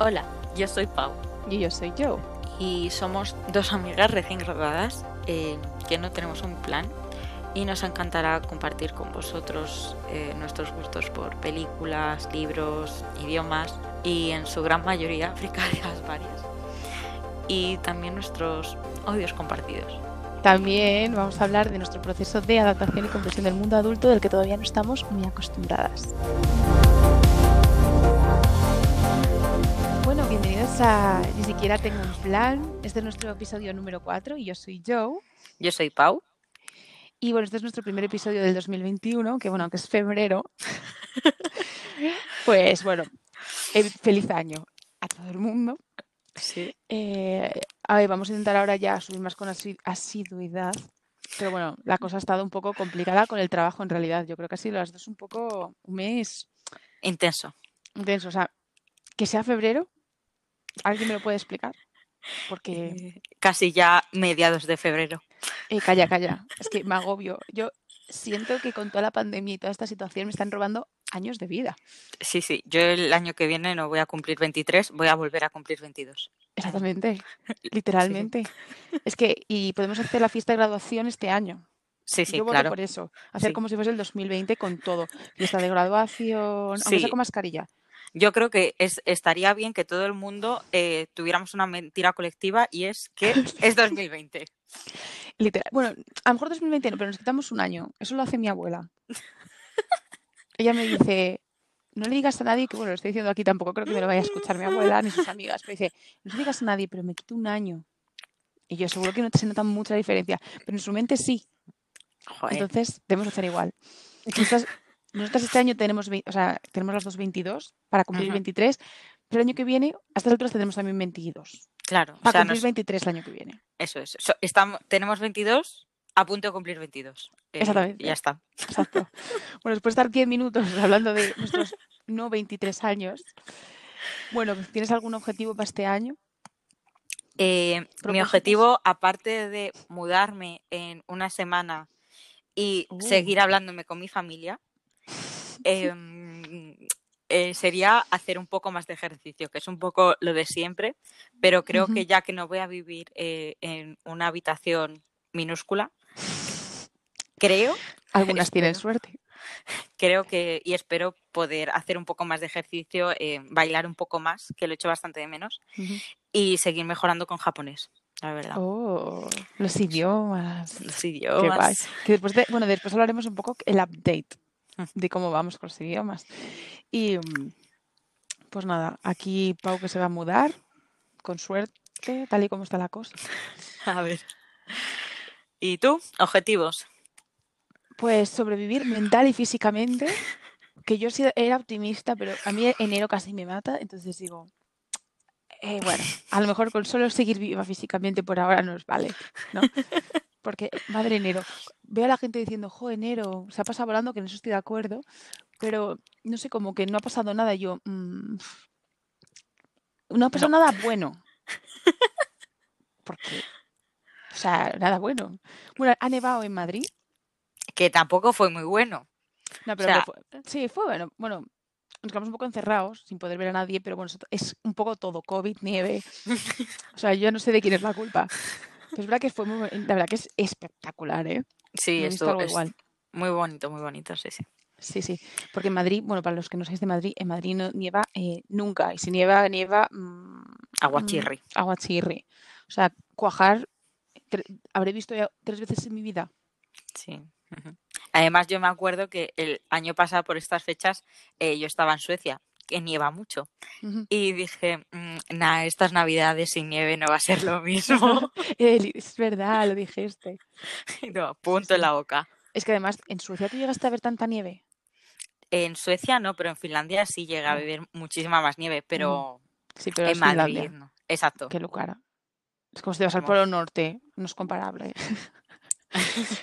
Hola, yo soy Pau Y yo soy Joe. y somos dos amigas recién graduadas eh, que no tenemos un plan y nos encantará compartir con vosotros eh, nuestros gustos por películas, libros, idiomas y en su gran mayoría fricarias varias y también nuestros odios compartidos. También vamos a hablar de nuestro proceso de adaptación y comprensión del mundo adulto del que todavía no estamos muy acostumbradas. A Ni siquiera tengo un plan. Este es nuestro episodio número 4 y yo soy Joe. Yo soy Pau. Y bueno, este es nuestro primer episodio del 2021, que bueno, aunque es febrero, pues bueno, eh, feliz año a todo el mundo. Sí. Eh, a ver, vamos a intentar ahora ya subir más con asi- asiduidad. Pero bueno, la cosa ha estado un poco complicada con el trabajo en realidad. Yo creo que ha sido las dos un poco un mes Intenso. intenso. O sea, que sea febrero, ¿alguien me lo puede explicar? Porque, Eh, Casi ya mediados de febrero. eh, calla, calla, es que me agobio. Yo siento que con toda la pandemia y toda esta situación me están robando años de vida. Sí, sí. Yo el año que viene no voy a cumplir 23, voy a volver a cumplir 22. Exactamente, literalmente. Es que, y podemos hacer la fiesta de graduación este año. Sí, sí, Yo voto claro. por eso. Hacer Sí. como si fuese el 2020 con todo. Fiesta de graduación, aunque sea Sí. con mascarilla. Yo creo que es, estaría bien que todo el mundo eh, tuviéramos una mentira colectiva y es que es 2020. Literal. Bueno, a lo mejor 2020 no, pero nos quitamos un año. Eso lo hace mi abuela. Ella me dice, no le digas a nadie, que bueno, lo estoy diciendo aquí, tampoco creo que me lo vaya a escuchar mi abuela ni sus amigas, pero dice, no lo digas a nadie, pero me quito un año. Y yo seguro que no se nota mucha diferencia, pero en su mente sí. Joder. Entonces, debemos hacer igual. Nosotras este año tenemos, o sea, tenemos las dos 22 para cumplir Ujú. 23, pero el año que viene, a estas alturas tenemos también 22. claro, o Para sea, cumplir nos- 23 el año que viene. eso es. So- estamos, tenemos 22 a punto de cumplir 22. Eh, Exactamente. y ya está. Exacto. Bueno, después de estar 10 minutos hablando de nuestros no 23 años, bueno, ¿tienes algún objetivo para este año? Eh, mi objetivo, aparte de mudarme en una semana y Uh. seguir hablándome con mi familia, em, eh, sería hacer un poco más de ejercicio, que es un poco lo de siempre, pero creo que ya que no voy a vivir eh, en una habitación minúscula, creo, Algunas tienen suerte. creo que y espero poder hacer un poco más de ejercicio, eh, bailar un poco más, que lo he hecho bastante de menos, y seguir mejorando con japonés, la verdad. Oh, los idiomas. Los idiomas. Que después de, bueno, después hablaremos un poco el update. de cómo vamos con los idiomas. Y pues nada, aquí Pau que se va a mudar, con suerte, tal y como está la cosa. A ver. ¿Y tú? Objetivos. Pues sobrevivir mental y físicamente, que yo era optimista, pero a mí enero casi me mata, entonces digo, eh, bueno, a lo mejor con solo seguir viva físicamente por ahora nos vale, ¿no? Porque, madre enero, veo a la gente diciendo, jo, enero, se ha pasado volando, que en eso estoy de acuerdo, pero no sé, como que no ha pasado nada, y yo, mm, no ha pasado nada bueno. Porque, o sea, nada bueno. Bueno, ha nevado en Madrid. Que tampoco fue muy bueno. No, pero, sea- pero fue- sí, fue bueno. Bueno, nos quedamos un poco encerrados, sin poder ver a nadie, pero bueno, es un poco todo, COVID, nieve. O sea, yo no sé de quién es la culpa. Pero es verdad que fue muy, la verdad que es espectacular, ¿eh? Sí, No esto es igual. muy bonito, muy bonito, sí, sí. Sí, sí. Porque en Madrid, bueno, para los que no seáis de Madrid, en Madrid no nieva eh, nunca. Y si nieva, nieva mm, Aguachirri. mm, aguachirri. O sea, cuajar, habré visto ya tres veces en mi vida. Sí. Además, yo me acuerdo que el año pasado, por estas fechas, eh, yo estaba en Suecia, que nieva mucho. Y dije, nada, estas navidades sin nieve no va a ser lo mismo. Eli, es verdad, lo dijiste. Y no, punto en la boca. Es que además, ¿en Suecia tú llegaste a ver tanta nieve? En Suecia no, pero en Finlandia sí llega a Ah. haber muchísima más nieve, pero Sí, pero en es Finlandia. Madrid no. Exacto. Qué lucara. Es como si te vas al Polo Norte. No es comparable.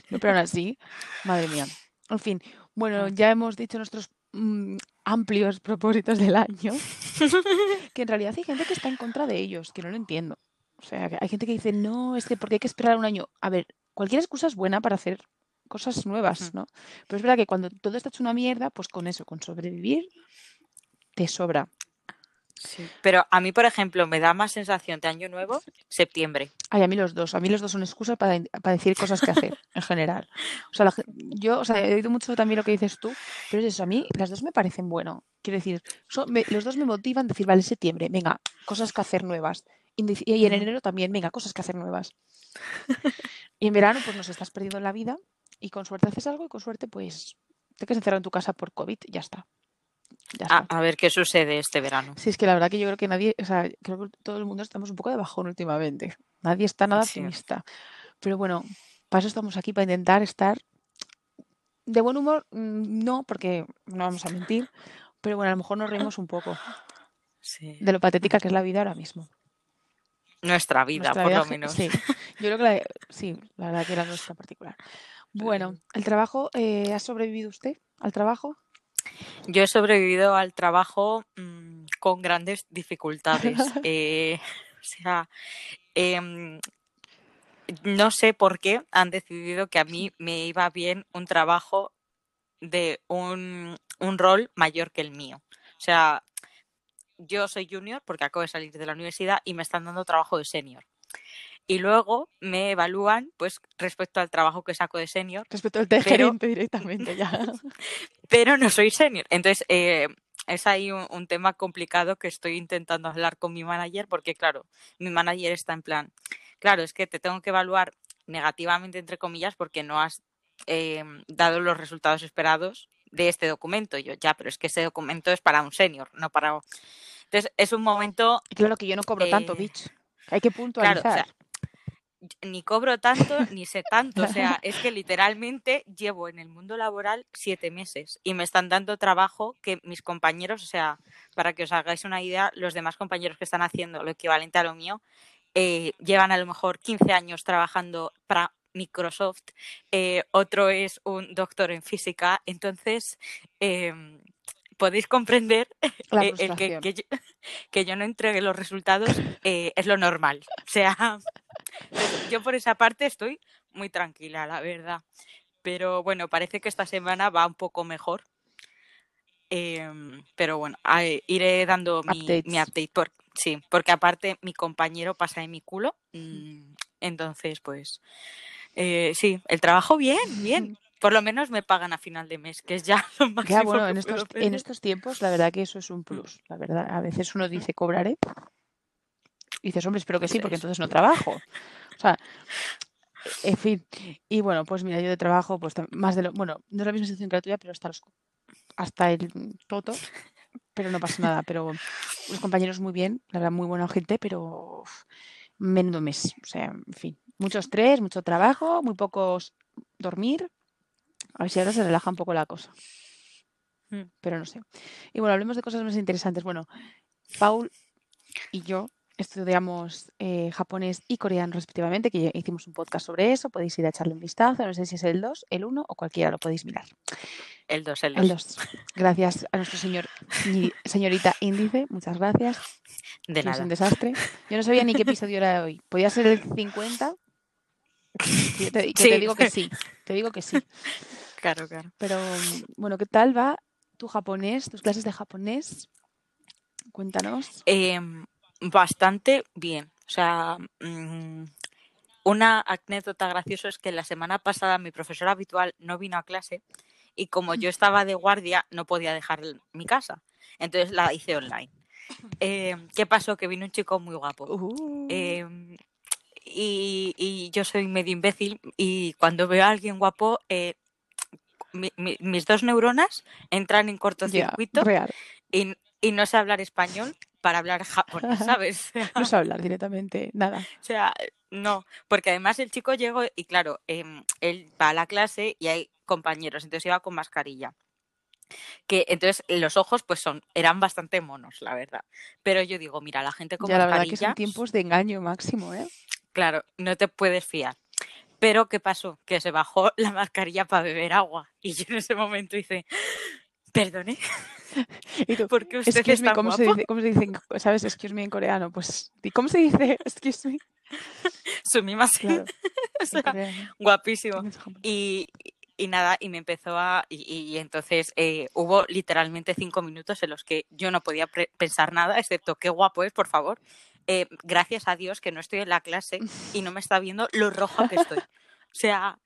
No, pero aún así, madre mía. En fin, bueno, Ah. ya hemos dicho nuestros mm, amplios propósitos del año. Que en realidad hay gente que está en contra de ellos, que no lo entiendo. O sea, que hay gente que dice, no, es que porque hay que esperar un año. A ver, cualquier excusa es buena para hacer cosas nuevas. ¿no? Pero es verdad que cuando todo está hecho una mierda, pues con eso, con sobrevivir, te sobra. Sí, pero a mí, por ejemplo, me da más sensación de año nuevo septiembre. Ay, a mí los dos. A mí los dos son excusas para, para decir cosas que hacer, en general. O sea, la yo o sea, he oído mucho también lo que dices tú, pero es eso, a mí las dos me parecen bueno. Quiero decir, son- me- los dos me motivan a decir, vale, septiembre, venga, cosas que hacer nuevas. Y en y en enero también, venga, cosas que hacer nuevas. Y en verano, pues nos estás perdiendo la vida y con suerte haces algo y con suerte, pues te quedas encerrado en tu casa por COVID, ya está. Ya A, ver qué sucede este verano. Sí, es que la verdad que yo creo que nadie, o sea, creo que todo el mundo estamos un poco de bajón últimamente. Nadie está nada Sí. optimista. Pero bueno, para eso estamos aquí, para intentar estar de buen humor, mm, no, porque no vamos a mentir, pero bueno, a lo mejor nos reímos un poco Sí. de lo patética que es la vida ahora mismo. Nuestra vida, Nuestra por vida lo menos. Sí, yo creo que la, sí, la verdad que la nuestra particular. Bueno, el trabajo, eh, ¿ha sobrevivido usted al trabajo? Yo he sobrevivido al trabajo mm, con grandes dificultades. Eh, o sea, em, no sé por qué han decidido que a mí me iba bien un trabajo de un, un rol mayor que el mío. O sea, yo soy junior porque acabo de salir de la universidad y me están dando trabajo de senior. Y luego me evalúan pues respecto al trabajo que saco de senior, Respecto al de Pero- gerente directamente ya. pero no soy senior. Entonces, eh, es ahí un, un tema complicado que estoy intentando hablar con mi manager porque, claro, mi manager está en plan, claro, es que te tengo que evaluar negativamente, entre comillas, porque no has eh, dado los resultados esperados de este documento. Y yo, ya, pero es que ese documento es para un senior, no para... Entonces, es un momento claro que yo no cobro tanto, Eh, bitch. Hay que puntualizar. Claro, o sea, ni cobro tanto ni sé tanto. O sea, es que literalmente llevo en el mundo laboral siete meses y me están dando trabajo que mis compañeros, o sea, para que os hagáis una idea, los demás compañeros que están haciendo lo equivalente a lo mío, eh, llevan a lo mejor 15 años trabajando para Microsoft, eh, otro es un doctor en física, entonces em, podéis comprender el que, frustración. que yo, que yo no entregue los resultados eh, es lo normal. O sea, entonces, yo por esa parte estoy muy tranquila, la verdad. Pero bueno, parece que esta semana va un poco mejor. Em, pero bueno, iré dando mi, update. Por, sí, porque aparte mi compañero pasa de mi culo. mm, entonces, pues eh, sí, el trabajo bien, bien. Por lo menos me pagan a final de mes, que es ya lo máximo Ya, bueno, en estos, en pedir. estos tiempos, la verdad que eso es un plus. La verdad, a veces uno dice, cobraré. Y dices, hombre, espero que sí, porque es. entonces no trabajo. O sea, en fin. Y bueno, pues mira, yo de trabajo, pues más de lo. Bueno, no es la misma situación que la tuya, pero hasta, los, hasta el toto. Pero no pasa nada. Pero los compañeros muy bien, la verdad, muy buena gente, pero menudo mes. O sea, en fin. Mucho estrés, mucho trabajo, muy pocos dormir. A ver si ahora se relaja un poco la cosa Mm. pero no sé. Y bueno, hablemos de cosas más interesantes. Bueno, Paul y yo estudiamos eh, japonés y coreano respectivamente, que hicimos un podcast sobre eso, podéis ir a echarle un vistazo, no sé si es el 2, el 1 o cualquiera, lo podéis mirar. El 2, el El 2. 2. Gracias a nuestro señor señorita índice, muchas gracias. De nada. un desastre. Yo no sabía ni qué episodio era hoy. ¿Podía ser el 50? Que yo te, que te Sí. digo que sí, te digo que sí. Claro, claro. Pero bueno, ¿qué tal va tu japonés, tus clases de japonés? Cuéntanos. Em, bastante bien. O sea, mm, una anécdota graciosa es que la semana pasada mi profesora habitual no vino a clase y como yo estaba de guardia no podía dejar mi casa. Entonces la hice online. Em, ¿Qué pasó? Que vino un chico muy guapo. Uh, Em, y, y yo soy medio imbécil y cuando veo a alguien guapo, eh, mi- mi- mis dos neuronas entran en cortocircuito y, y no sé hablar español para hablar japonés, ¿sabes? No sé hablar directamente, nada. O sea, no, porque además el chico llegó y claro, em, él va a la clase y hay compañeros, entonces iba con mascarilla. Que entonces los ojos pues son, eran bastante monos, la verdad. Pero yo digo, mira, la gente con Ya la verdad que mascarilla, son tiempos de engaño máximo, ¿eh? claro, no te puedes fiar. Pero ¿qué pasó? Que se bajó la mascarilla para beber agua. Y yo en ese momento hice, perdone, Y tú, ¿por qué usted excuse es me, ¿cómo se dice? ¿Cómo se dice? en- ¿Sabes? Excuse me en coreano. Pues, ¿y ¿cómo se dice? Excuse me. Sumimasen. Claro, O sea, guapísimo. Y, y nada, y me empezó a... Y, y entonces eh, hubo literalmente cinco minutos en los que yo no podía pensar nada, excepto qué guapo es, por favor. Eh, gracias a Dios que no estoy en la clase y no me está viendo lo roja que estoy. O sea,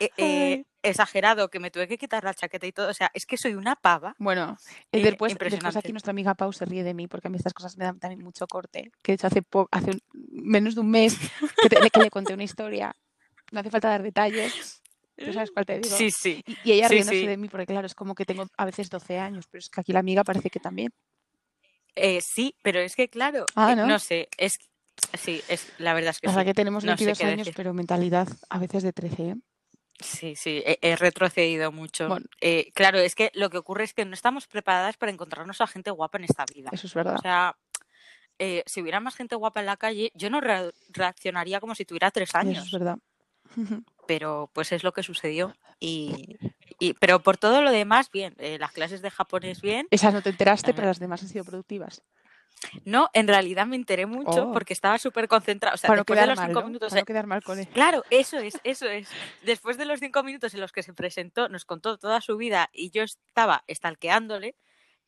eh, eh, exagerado, que me tuve que quitar la chaqueta y todo. O sea, es que soy una pava. Bueno, eh, después, después, aquí nuestra amiga Pau se ríe de mí porque a mí estas cosas me dan también mucho corte. Que de hecho hace, hace menos de un mes que, que, le conté una historia. No hace falta dar detalles. ¿Tú sabes cuál te digo? Sí, sí. Y, ella riéndose de mí porque, claro, es como que tengo a veces 12 años, pero es que aquí la amiga parece que también. sí, pero es que, claro, ah, ¿no? no sé, es Sí, es, la verdad es que sí. que tenemos 22 años, pero mentalidad a veces de 13, ¿eh? Sí, sí, he, retrocedido mucho. Eh, claro, es que lo que ocurre es que no estamos preparadas para encontrarnos a gente guapa en esta vida. Eso es verdad. O sea, eh, si hubiera más gente guapa en la calle, yo no reaccionaría como si tuviera tres años. Eso es verdad. Pero pues es lo que sucedió. Y, y pero por todo lo demás, bien. las clases de japonés, bien. Esas no te enteraste, pero las demás han sido productivas. No, en realidad me enteré mucho Oh. porque estaba súper concentrada. O sea, Para no después de quedar los mal, cinco ¿no? minutos. Para no quedar mal con él. Claro, eso es, eso es. Después de los cinco minutos en los que se presentó, nos contó toda su vida y yo estaba estalqueándole.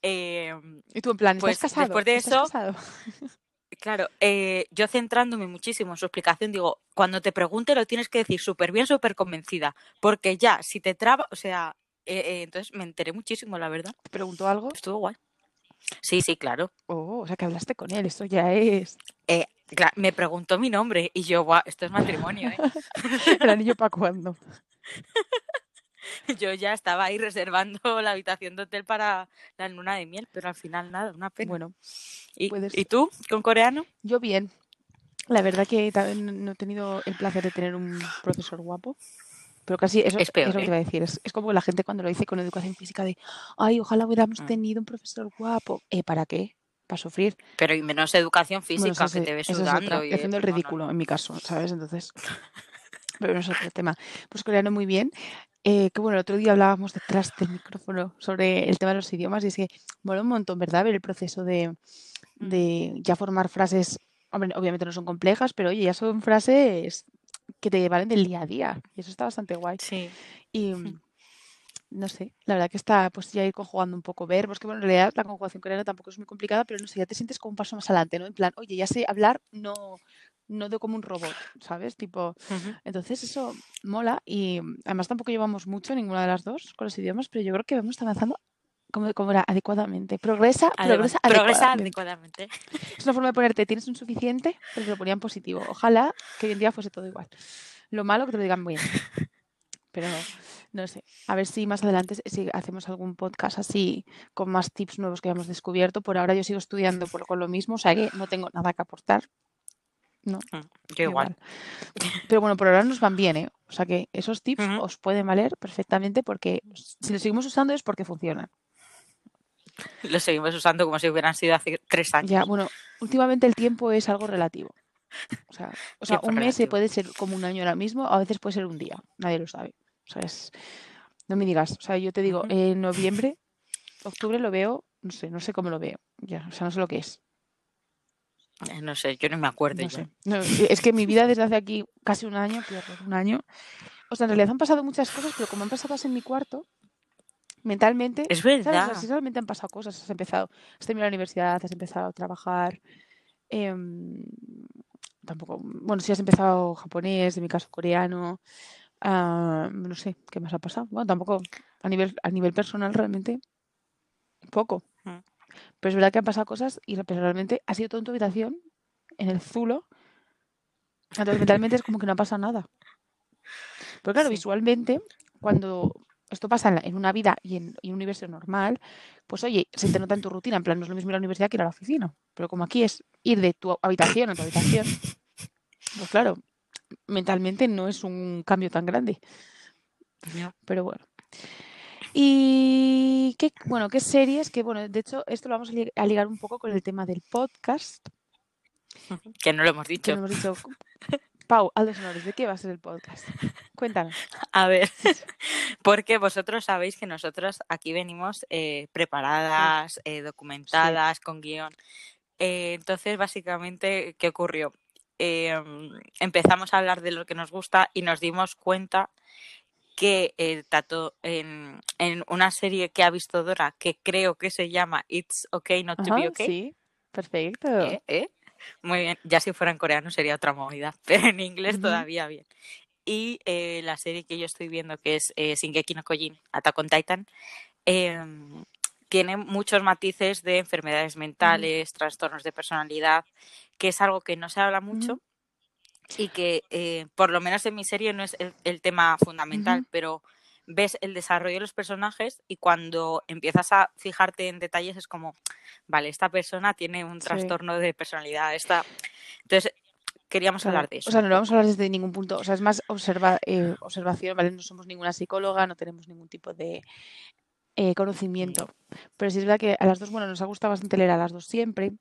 eh, Y tú en plan, Pues, ¿estás casado? después de ¿Estás eso- casado? claro, eh, yo centrándome muchísimo en su explicación, digo, cuando te pregunte lo tienes que decir súper bien, súper convencida, porque ya, si te traba, o sea, eh, eh, entonces me enteré muchísimo, la verdad. ¿Te preguntó algo? Estuvo guay. Sí, sí, claro. Oh, o sea que hablaste con él, esto ya es Cla- me preguntó mi nombre y yo, guau, esto es matrimonio, ¿eh? el anillo para cuando. Yo ya estaba ahí reservando la habitación de hotel para la luna de miel, pero al final nada, una pena. Bueno, ¿Y, puedes- ¿y tú con coreano? yo bien. La verdad que no he tenido el placer de tener un profesor guapo. Pero casi eso Es peor, lo que ¿eh? iba a decir. Es, es como la gente cuando lo dice con educación física de, ay, ojalá hubiéramos Mm. tenido un profesor guapo. Eh, ¿Para qué? Para sufrir. Pero y menos educación Bueno, física, eso que te ves sudando. y, haciendo el no, ridículo no. en mi caso, ¿sabes? Entonces, pero no es otro tema. Pues coreano muy bien. Eh, que bueno, el otro día hablábamos detrás del micrófono sobre el tema de los idiomas y es que mola un montón, ¿verdad? Ver el proceso de, de ya formar frases, obviamente no son complejas, pero oye, ya son frases que te valen del día a día y eso está bastante guay. Sí. Y mm, no sé, la verdad que está pues ya ir conjugando un poco verbos, que bueno, en realidad la conjugación coreana tampoco es muy complicada, pero no sé, ya te sientes como un paso más adelante, ¿no? En plan, oye, ya sé hablar, no, no de como un robot, ¿sabes? Tipo, entonces eso mola y mm, además tampoco llevamos mucho ninguna de las dos con los idiomas, pero yo creo que vamos avanzando como, como era adecuadamente. Progresa, Además, progresa, progresa adecuadamente. adecuadamente. Es una forma de ponerte, tienes un suficiente, pero te lo ponían positivo. Ojalá que hoy en día fuese todo igual. Lo malo que te lo digan bien. Pero no sé. A ver si más adelante si hacemos algún podcast así con más tips nuevos que hayamos descubierto. Por ahora yo sigo estudiando por, con lo mismo, o sea que no tengo nada que aportar. No, Mm, Yo igual. Pero bueno, por ahora nos van bien, ¿eh? O sea que esos tips os pueden valer perfectamente porque si los seguimos usando es porque funcionan. Lo seguimos usando como si hubieran sido hace tres años. Ya, bueno, últimamente el tiempo es algo relativo. O sea, o sea un mes puede ser como un año ahora mismo, a veces puede ser un día, nadie lo sabe. O sea, es... no me digas, o sea, yo te digo, en noviembre, octubre lo veo, no sé, no sé cómo lo veo, ya, o sea, no sé lo que es. Eh, No sé, yo no me acuerdo No ya. sé. No, es que mi vida desde hace aquí casi un año, horror, un año. O sea, en realidad han pasado muchas cosas, pero como han pasado en mi cuarto, mentalmente, Es ¿sabes? O sea, verdad. sí, realmente han pasado cosas. Has empezado, has terminado la universidad, has empezado a trabajar. em, tampoco, bueno, sí has empezado japonés, en mi caso coreano. ah, no sé, ¿qué más ha pasado? Bueno, tampoco a nivel, a nivel personal realmente poco. Mm. Pero es verdad que han pasado cosas y realmente ha sido todo en tu habitación, en el zulo. Entonces mentalmente es como que no ha pasado nada. Pero claro, Sí. visualmente, cuando esto pasa en, la- en una vida y en, un universo normal, pues oye, se te nota en tu rutina, en plan, no es lo mismo ir a la universidad que ir a la oficina. Pero como aquí es ir de tu habitación a tu habitación, pues claro, mentalmente no es un cambio tan grande. No. Pero bueno. Y qué, bueno, qué series, que bueno, de hecho, esto lo vamos a li- a ligar un poco con el tema del podcast. Que no lo hemos Que dicho. no hemos dicho, Pau, Aldo Sonores, ¿de qué va a ser el podcast? Cuéntanos. A ver, porque vosotros sabéis que nosotros aquí venimos eh, preparadas, eh, documentadas, con guion. Eh, entonces, básicamente, ¿qué ocurrió? Eh, empezamos a hablar de lo que nos gusta y nos dimos cuenta que eh, tato, en, en, una serie que ha visto Dora, que creo que se llama It's Okay Not to Be Okay. Sí, perfecto. ¿Eh? ¿Eh? Muy bien, ya si fuera en coreano sería otra movida, pero en inglés uh -huh. todavía bien. Y eh, la serie que yo estoy viendo, que es eh, Shingeki no Kojin, Attack on Titan, eh, tiene muchos matices de enfermedades mentales, uh -huh. trastornos de personalidad, que es algo que no se habla mucho uh -huh. y que eh, por lo menos en mi serie no es el, el tema fundamental, pero ves el desarrollo de los personajes y cuando empiezas a fijarte en detalles es como, vale, esta persona tiene un trastorno de personalidad, esta... Entonces, queríamos claro. hablar de eso. O sea, no lo vamos a hablar desde ningún punto, o sea, es más observa, eh, observación, ¿vale? No somos ninguna psicóloga, no tenemos ningún tipo de eh, conocimiento. Pero sí es verdad que a las dos, bueno, nos ha gustado bastante leer a las dos siempre.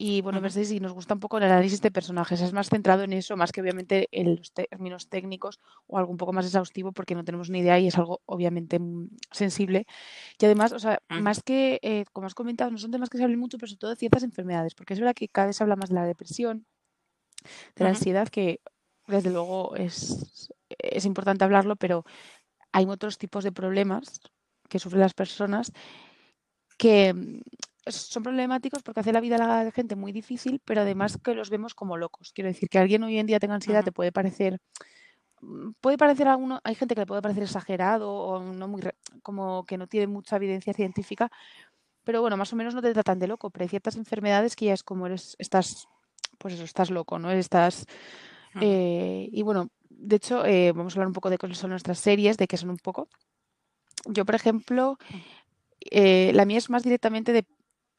Y bueno, uh -huh. si nos gusta un poco el análisis de personajes. Es más centrado en eso, más que obviamente en los términos técnicos o algo un poco más exhaustivo, porque no tenemos ni idea y es algo obviamente sensible. Y además, o sea, uh -huh. más que, eh, como has comentado, no son temas que se hablen mucho, pero sobre todo de ciertas enfermedades, porque es verdad que cada vez se habla más de la depresión, de la uh -huh. ansiedad, que desde luego es, es importante hablarlo, pero hay otros tipos de problemas que sufren las personas que son problemáticos porque hace la vida a la gente muy difícil, pero además que los vemos como locos. Quiero decir, que alguien hoy en día tenga ansiedad uh -huh. te puede parecer mm, puede parecer a alguno, hay gente que le puede parecer exagerado o no muy como que no tiene mucha evidencia científica, pero bueno, más o menos no te tratan de loco, pero hay ciertas enfermedades que ya es como eres, estás, pues eso, estás loco, ¿no? Estás eh, y bueno, de hecho, eh, vamos a hablar un poco de cuáles son nuestras series, de qué son un poco. Yo, por ejemplo, eh, la mía es más directamente de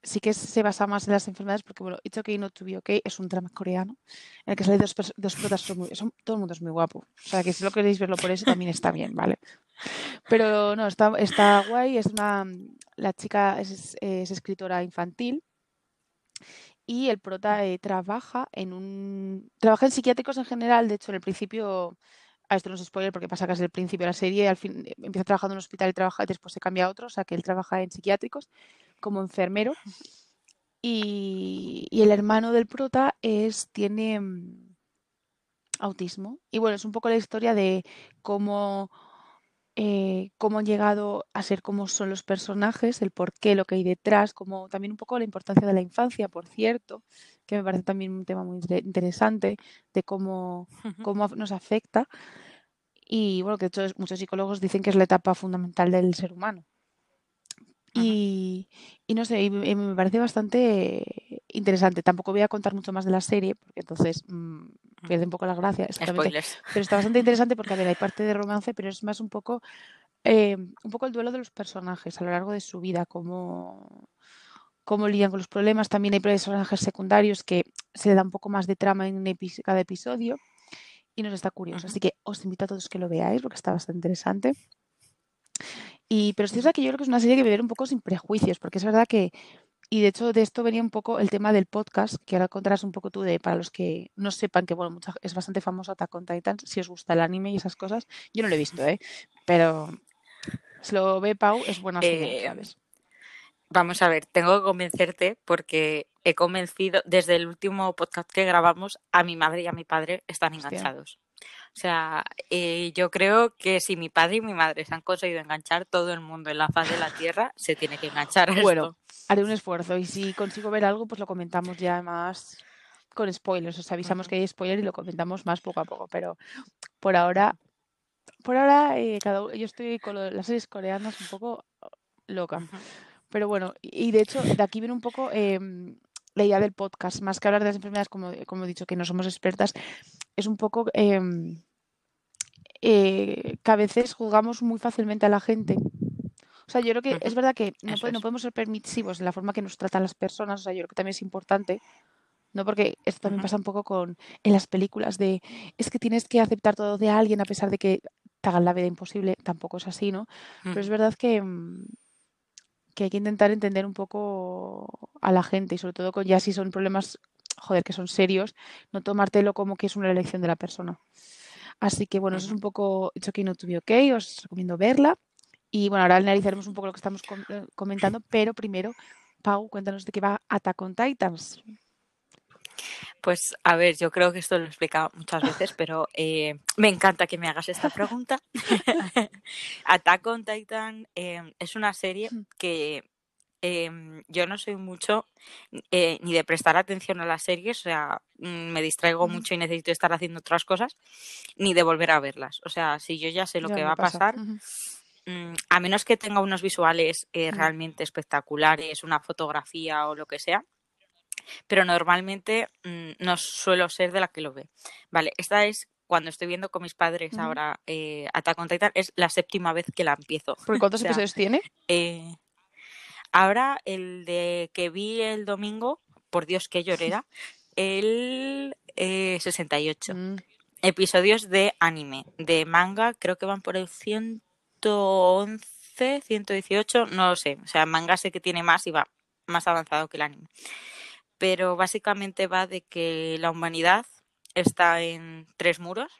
sí que se basa más en las enfermedades porque, bueno, It's Okay Not To Be Okay es un drama coreano en el que salen dos, dos protas, son muy, son, todo el mundo es muy guapo. O sea, que si lo queréis verlo por eso también está bien, ¿vale? Pero no, está, está guay, es una... La chica es, es escritora infantil y el prota eh, trabaja en un... Trabaja en psiquiátricos en general, de hecho, en el principio... A esto no es spoiler porque pasa es el principio de la serie, al fin empieza trabajando en un hospital y trabaja, después se cambia a otro, o sea que él trabaja en psiquiátricos como enfermero. Y, el hermano del prota es, tiene um, autismo. Y bueno, es un poco la historia de cómo, eh, cómo han llegado a ser como son los personajes, el por qué, lo que hay detrás, como también un poco la importancia de la infancia, por cierto, que me parece también un tema muy interesante de cómo, cómo nos afecta. Y bueno, que de hecho muchos psicólogos dicen que es la etapa fundamental del ser humano. Y, y, no sé, y me parece bastante interesante. Tampoco voy a contar mucho más de la serie, porque entonces mmm, pierde un poco la gracia. Spoilers. Pero está bastante interesante porque, a ver, hay parte de romance, pero es más un poco, eh, un poco el duelo de los personajes a lo largo de su vida, cómo, cómo lidian con los problemas. También hay personajes secundarios que se le da un poco más de trama en cada episodio y nos está curioso. Así que os invito a todos que lo veáis porque está bastante interesante. Y, pero sí es verdad que yo creo que es una serie que ver un poco sin prejuicios, porque es verdad que, y de hecho de esto venía un poco el tema del podcast, que ahora contarás un poco tú de, para los que no sepan que, bueno, mucha, es bastante famoso Attack on Titan, si os gusta el anime y esas cosas, yo no lo he visto, ¿eh? Pero si lo ve Pau, es buena serie, eh, ¿sabes? Vamos a ver, tengo que convencerte porque he convencido, desde el último podcast que grabamos, a mi madre y a mi padre están enganchados. Hostia. O sea, eh, yo creo que si mi padre y mi madre se han conseguido enganchar, todo el mundo en la faz de la Tierra se tiene que enganchar a Bueno, esto. haré un esfuerzo y si consigo ver algo, pues lo comentamos ya más con spoilers. Os avisamos uh -huh. que hay spoiler y lo comentamos más poco a poco. Pero por ahora, por ahora, eh, cada, yo estoy con lo, las series coreanas un poco loca. Uh -huh. Pero bueno, y de hecho, de aquí viene un poco eh, la idea del podcast, más que hablar de las enfermedades, como, como he dicho, que no somos expertas, es un poco eh, eh, que a veces juzgamos muy fácilmente a la gente. O sea, yo creo que es verdad que no, puede, no, podemos ser permisivos en la forma que nos tratan las personas. O sea, yo creo que también es importante, ¿no? Porque esto también pasa un poco con en las películas de es que tienes que aceptar todo de alguien a pesar de que te hagan la vida imposible. Tampoco es así, ¿no? Pero es verdad que, mm, que hay que intentar entender un poco a la gente y sobre todo ya si son problemas, joder, que son serios, no tomártelo como que es una elección de la persona. Así que bueno, eso es un poco It's Not To Be Okay, os recomiendo verla. Y bueno, ahora analizaremos un poco lo que estamos eh, comentando, pero primero, Pau, cuéntanos de qué va Attack on Titans. Pues a ver, yo creo que esto lo he explicado muchas veces, pero eh, me encanta que me hagas esta pregunta. Attack on Titan eh, es una serie Mm. que em, yo no soy mucho eh, ni de prestar atención a las series, o sea, mm, me distraigo Ujú. mucho y necesito estar haciendo otras cosas, ni de volver a verlas. O sea, si yo ya sé lo Ya que va a pasa. pasar, mm, a menos que tenga unos visuales eh, Mm. realmente espectaculares, una fotografía o lo que sea, pero normalmente mm, no suelo ser de la que lo ve. Vale, esta es cuando estoy viendo con mis padres ahora eh, Attack on Titan, es la séptima vez que la empiezo. ¿Porque cuántos O sea, episodios tiene? eh, ahora el de que vi el domingo, por Dios que llorera, el eh, 68 Mm. episodios de anime, de manga, creo que van por el 111, 118, no lo sé. O sea, manga sé que tiene más y va más avanzado que el anime. Pero básicamente va de que la humanidad está en tres muros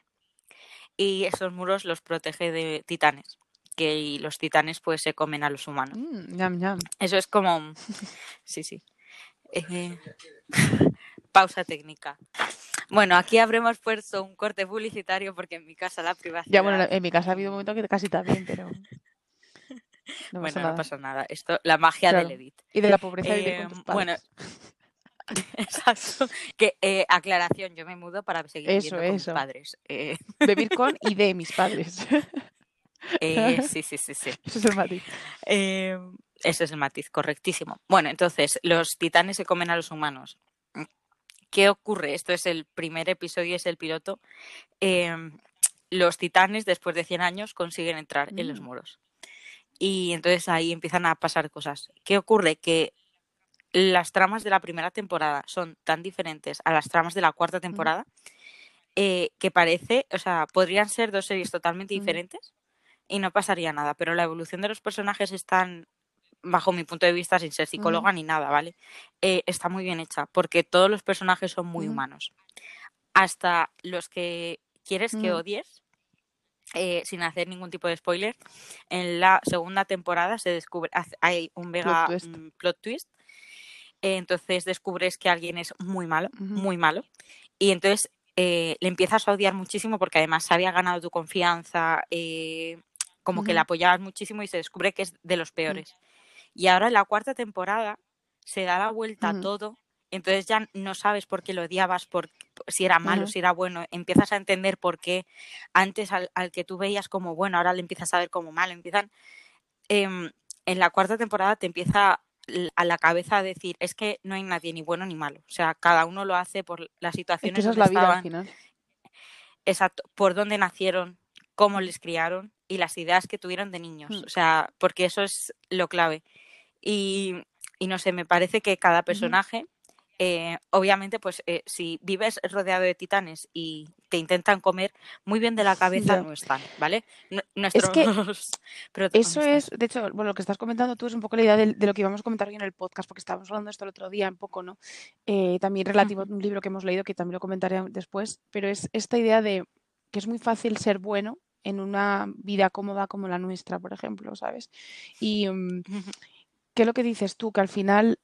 y esos muros los protege de titanes. Que y los titanes pues se comen a los humanos. Mm. Eso es como... Sí, sí. Eh, Pausa técnica. Bueno, aquí habremos puesto un corte publicitario porque en mi casa la privacidad... Ya, bueno, en mi casa ha habido un momento que casi también, pero no pasa bueno, no pasa nada. Esto, la magia Claro. del edit. Y de la pobreza vivir Eh, con tus bueno. exacto. Que eh, aclaración, yo me mudo para seguir Eso, viviendo con mis padres. Eh, Vivir con y de mis padres. eh, sí, sí, sí, sí. Eso es el matiz. Eh, ese es el matiz, correctísimo. Bueno, entonces, los titanes se comen a los humanos. ¿Qué ocurre? Esto es el primer episodio, es el piloto. Los titanes, después de 100 años, consiguen entrar en los Mm. muros. Y entonces ahí empiezan a pasar cosas. ¿Qué ocurre? Que las tramas de la primera temporada son tan diferentes a las tramas de la cuarta temporada eh, que parece, o sea, podrían ser dos series totalmente diferentes y no pasaría nada, pero la evolución de los personajes están, bajo mi punto de vista, sin ser psicóloga ni nada, ¿vale? Eh, está muy bien hecha porque todos los personajes son muy humanos. Hasta los que quieres que odies, eh, sin hacer ningún tipo de spoiler, en la segunda temporada se descubre, hay un twist. mm, plot twist. Eh, entonces descubres que alguien es muy malo, muy malo. Y entonces eh, le empiezas a odiar muchísimo porque además se había ganado tu confianza, eh, como que le apoyabas muchísimo y se descubre que es de los peores. Y ahora en la cuarta temporada se da la vuelta a todo. Entonces ya no sabes por qué lo odiabas, por, si era malo, si era bueno. Empiezas a entender por qué antes al, al que tú veías como bueno, ahora le empiezas a ver como malo. Empiezan. em, en la cuarta temporada te empieza a la cabeza a decir: es que no hay nadie ni bueno ni malo. O sea, cada uno lo hace por las Es situaciones que esa es la vida al estaban, final. exacto, por dónde nacieron, cómo les criaron y las ideas que tuvieron de niños. Mm. O sea, porque eso es lo clave. Y, y no sé, me parece que cada personaje, eh, obviamente, pues eh, si vives rodeado de titanes y te intentan comer, muy bien de la cabeza no están, ¿vale? Nu- Es que Nuestros Eso es, de hecho, bueno, lo que estás comentando tú es un poco la idea de, de lo que íbamos a comentar hoy en el podcast, porque estábamos hablando de esto el otro día un poco, ¿no? Eh, también relativo a un libro que hemos leído, que también lo comentaré después, pero es esta idea de que es muy fácil ser bueno en una vida cómoda como la nuestra, por ejemplo, ¿sabes? Y mm. ¿qué es lo que dices tú? Que al final,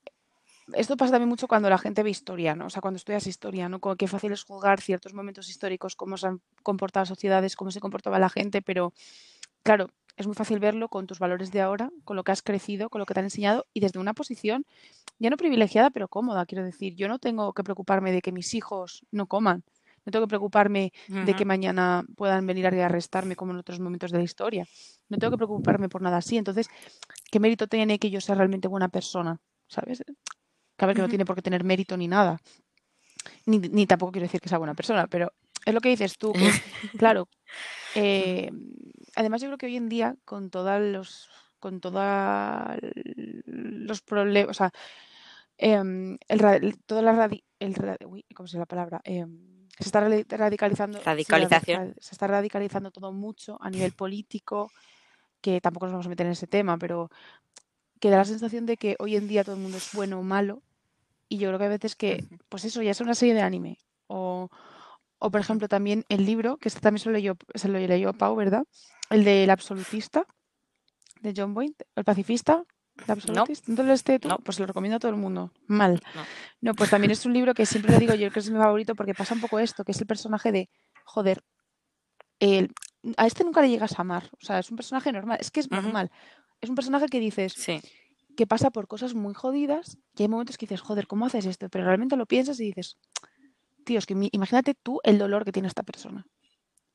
esto pasa también mucho cuando la gente ve historia, ¿no? O sea, cuando estudias historia, ¿no? Qué fácil es juzgar ciertos momentos históricos, cómo se han comportado las sociedades, cómo se comportaba la gente, pero claro, es muy fácil verlo con tus valores de ahora, con lo que has crecido, con lo que te han enseñado y desde una posición ya no privilegiada, pero cómoda, quiero decir. Yo no tengo que preocuparme de que mis hijos no coman, no tengo que preocuparme de que mañana puedan venir a arrestarme como en otros momentos de la historia. No tengo que preocuparme por nada así. Entonces, ¿qué mérito tiene que yo sea realmente buena persona? ¿Sabes? Que ver, que no tiene por qué tener mérito ni nada. Ni, ni tampoco quiero decir que sea buena persona, pero es lo que dices tú, que claro, eh, además yo creo que hoy en día con todos los con todos los problemas, o sea, em, el, toda la radi- el uy, ¿cómo se llama la palabra? Em, se está radicalizando, Radicalización. ra- se está radicalizando todo mucho a nivel político, que tampoco nos vamos a meter en ese tema, pero que da la sensación de que hoy en día todo el mundo es bueno o malo, y yo creo que hay veces que, pues eso, ya es una serie de anime, o, o por ejemplo también el libro, que este también se lo leyó, se lo leyó Pau, ¿verdad? El del absolutista, de John Boyd, el pacifista. ¿No, lo leíste tú? Pues lo recomiendo a todo el mundo. Mal. No. pues también es un libro que siempre le digo yo que es mi favorito porque pasa un poco esto, que es el personaje de, joder, el, a este nunca le llegas a amar. O sea, es un personaje normal. Es que es normal. Es un personaje que dices que pasa por cosas muy jodidas y hay momentos que dices, joder, ¿cómo haces esto? Pero realmente lo piensas y dices, tío, es que imagínate tú el dolor que tiene esta persona.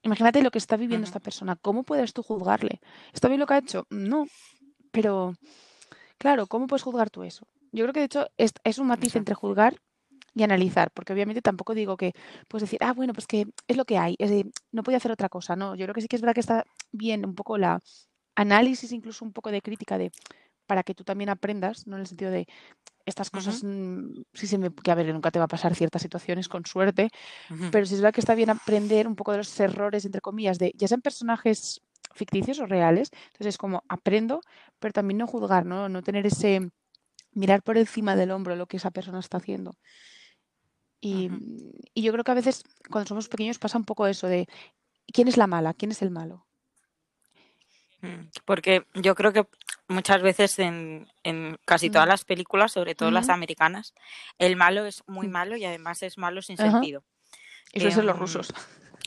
Imagínate lo que está viviendo esta persona. ¿Cómo puedes tú juzgarle? ¿Está bien lo que ha hecho? No. Pero, claro, ¿cómo puedes juzgar tú eso? Yo creo que de hecho es, es un matiz entre juzgar y analizar, porque obviamente tampoco digo que puedes decir, ah, bueno, pues que es lo que hay, es no podía hacer otra cosa, no, yo creo que sí que es verdad que está bien un poco la análisis, incluso un poco de crítica de para que tú también aprendas, ¿no? En el sentido de estas cosas, mm, sí se me, que a ver, nunca te va a pasar ciertas situaciones con suerte, pero sí es verdad que está bien aprender un poco de los errores, entre comillas, de ya sean personajes ficticios o reales, entonces es como aprendo, pero también no juzgar, ¿no? No tener ese mirar por encima del hombro lo que esa persona está haciendo. Y, yo creo que a veces cuando somos pequeños pasa un poco eso de quién es la mala, quién es el malo. Mm, porque yo creo que muchas veces en, casi todas las películas, sobre todo las americanas, el malo es muy malo y además es malo sin sentido. Eso es los em, rusos.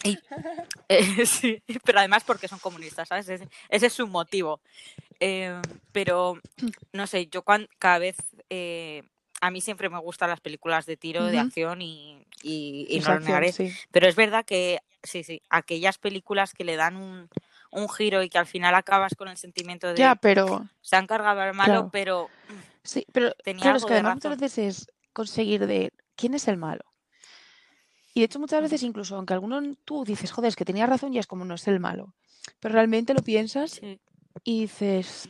Eh, sí, pero además porque son comunistas, ¿sabes? Ese, es su motivo. Em, pero, no sé, yo cada vez eh, a mí siempre me gustan las películas de tiro, de acción y, no lo negaré. Pero es verdad que, sí, sí, aquellas películas que le dan un, giro y que al final acabas con el sentimiento de. Ya, pero. Se han cargado al malo, pero. Sí, pero. Tenía claro, es que además muchas veces es conseguir de. ¿Quién es el malo? Y de hecho, muchas veces, incluso aunque alguno tú dices, joder, es que tenía razón y es como no es el malo. Pero realmente lo piensas y dices.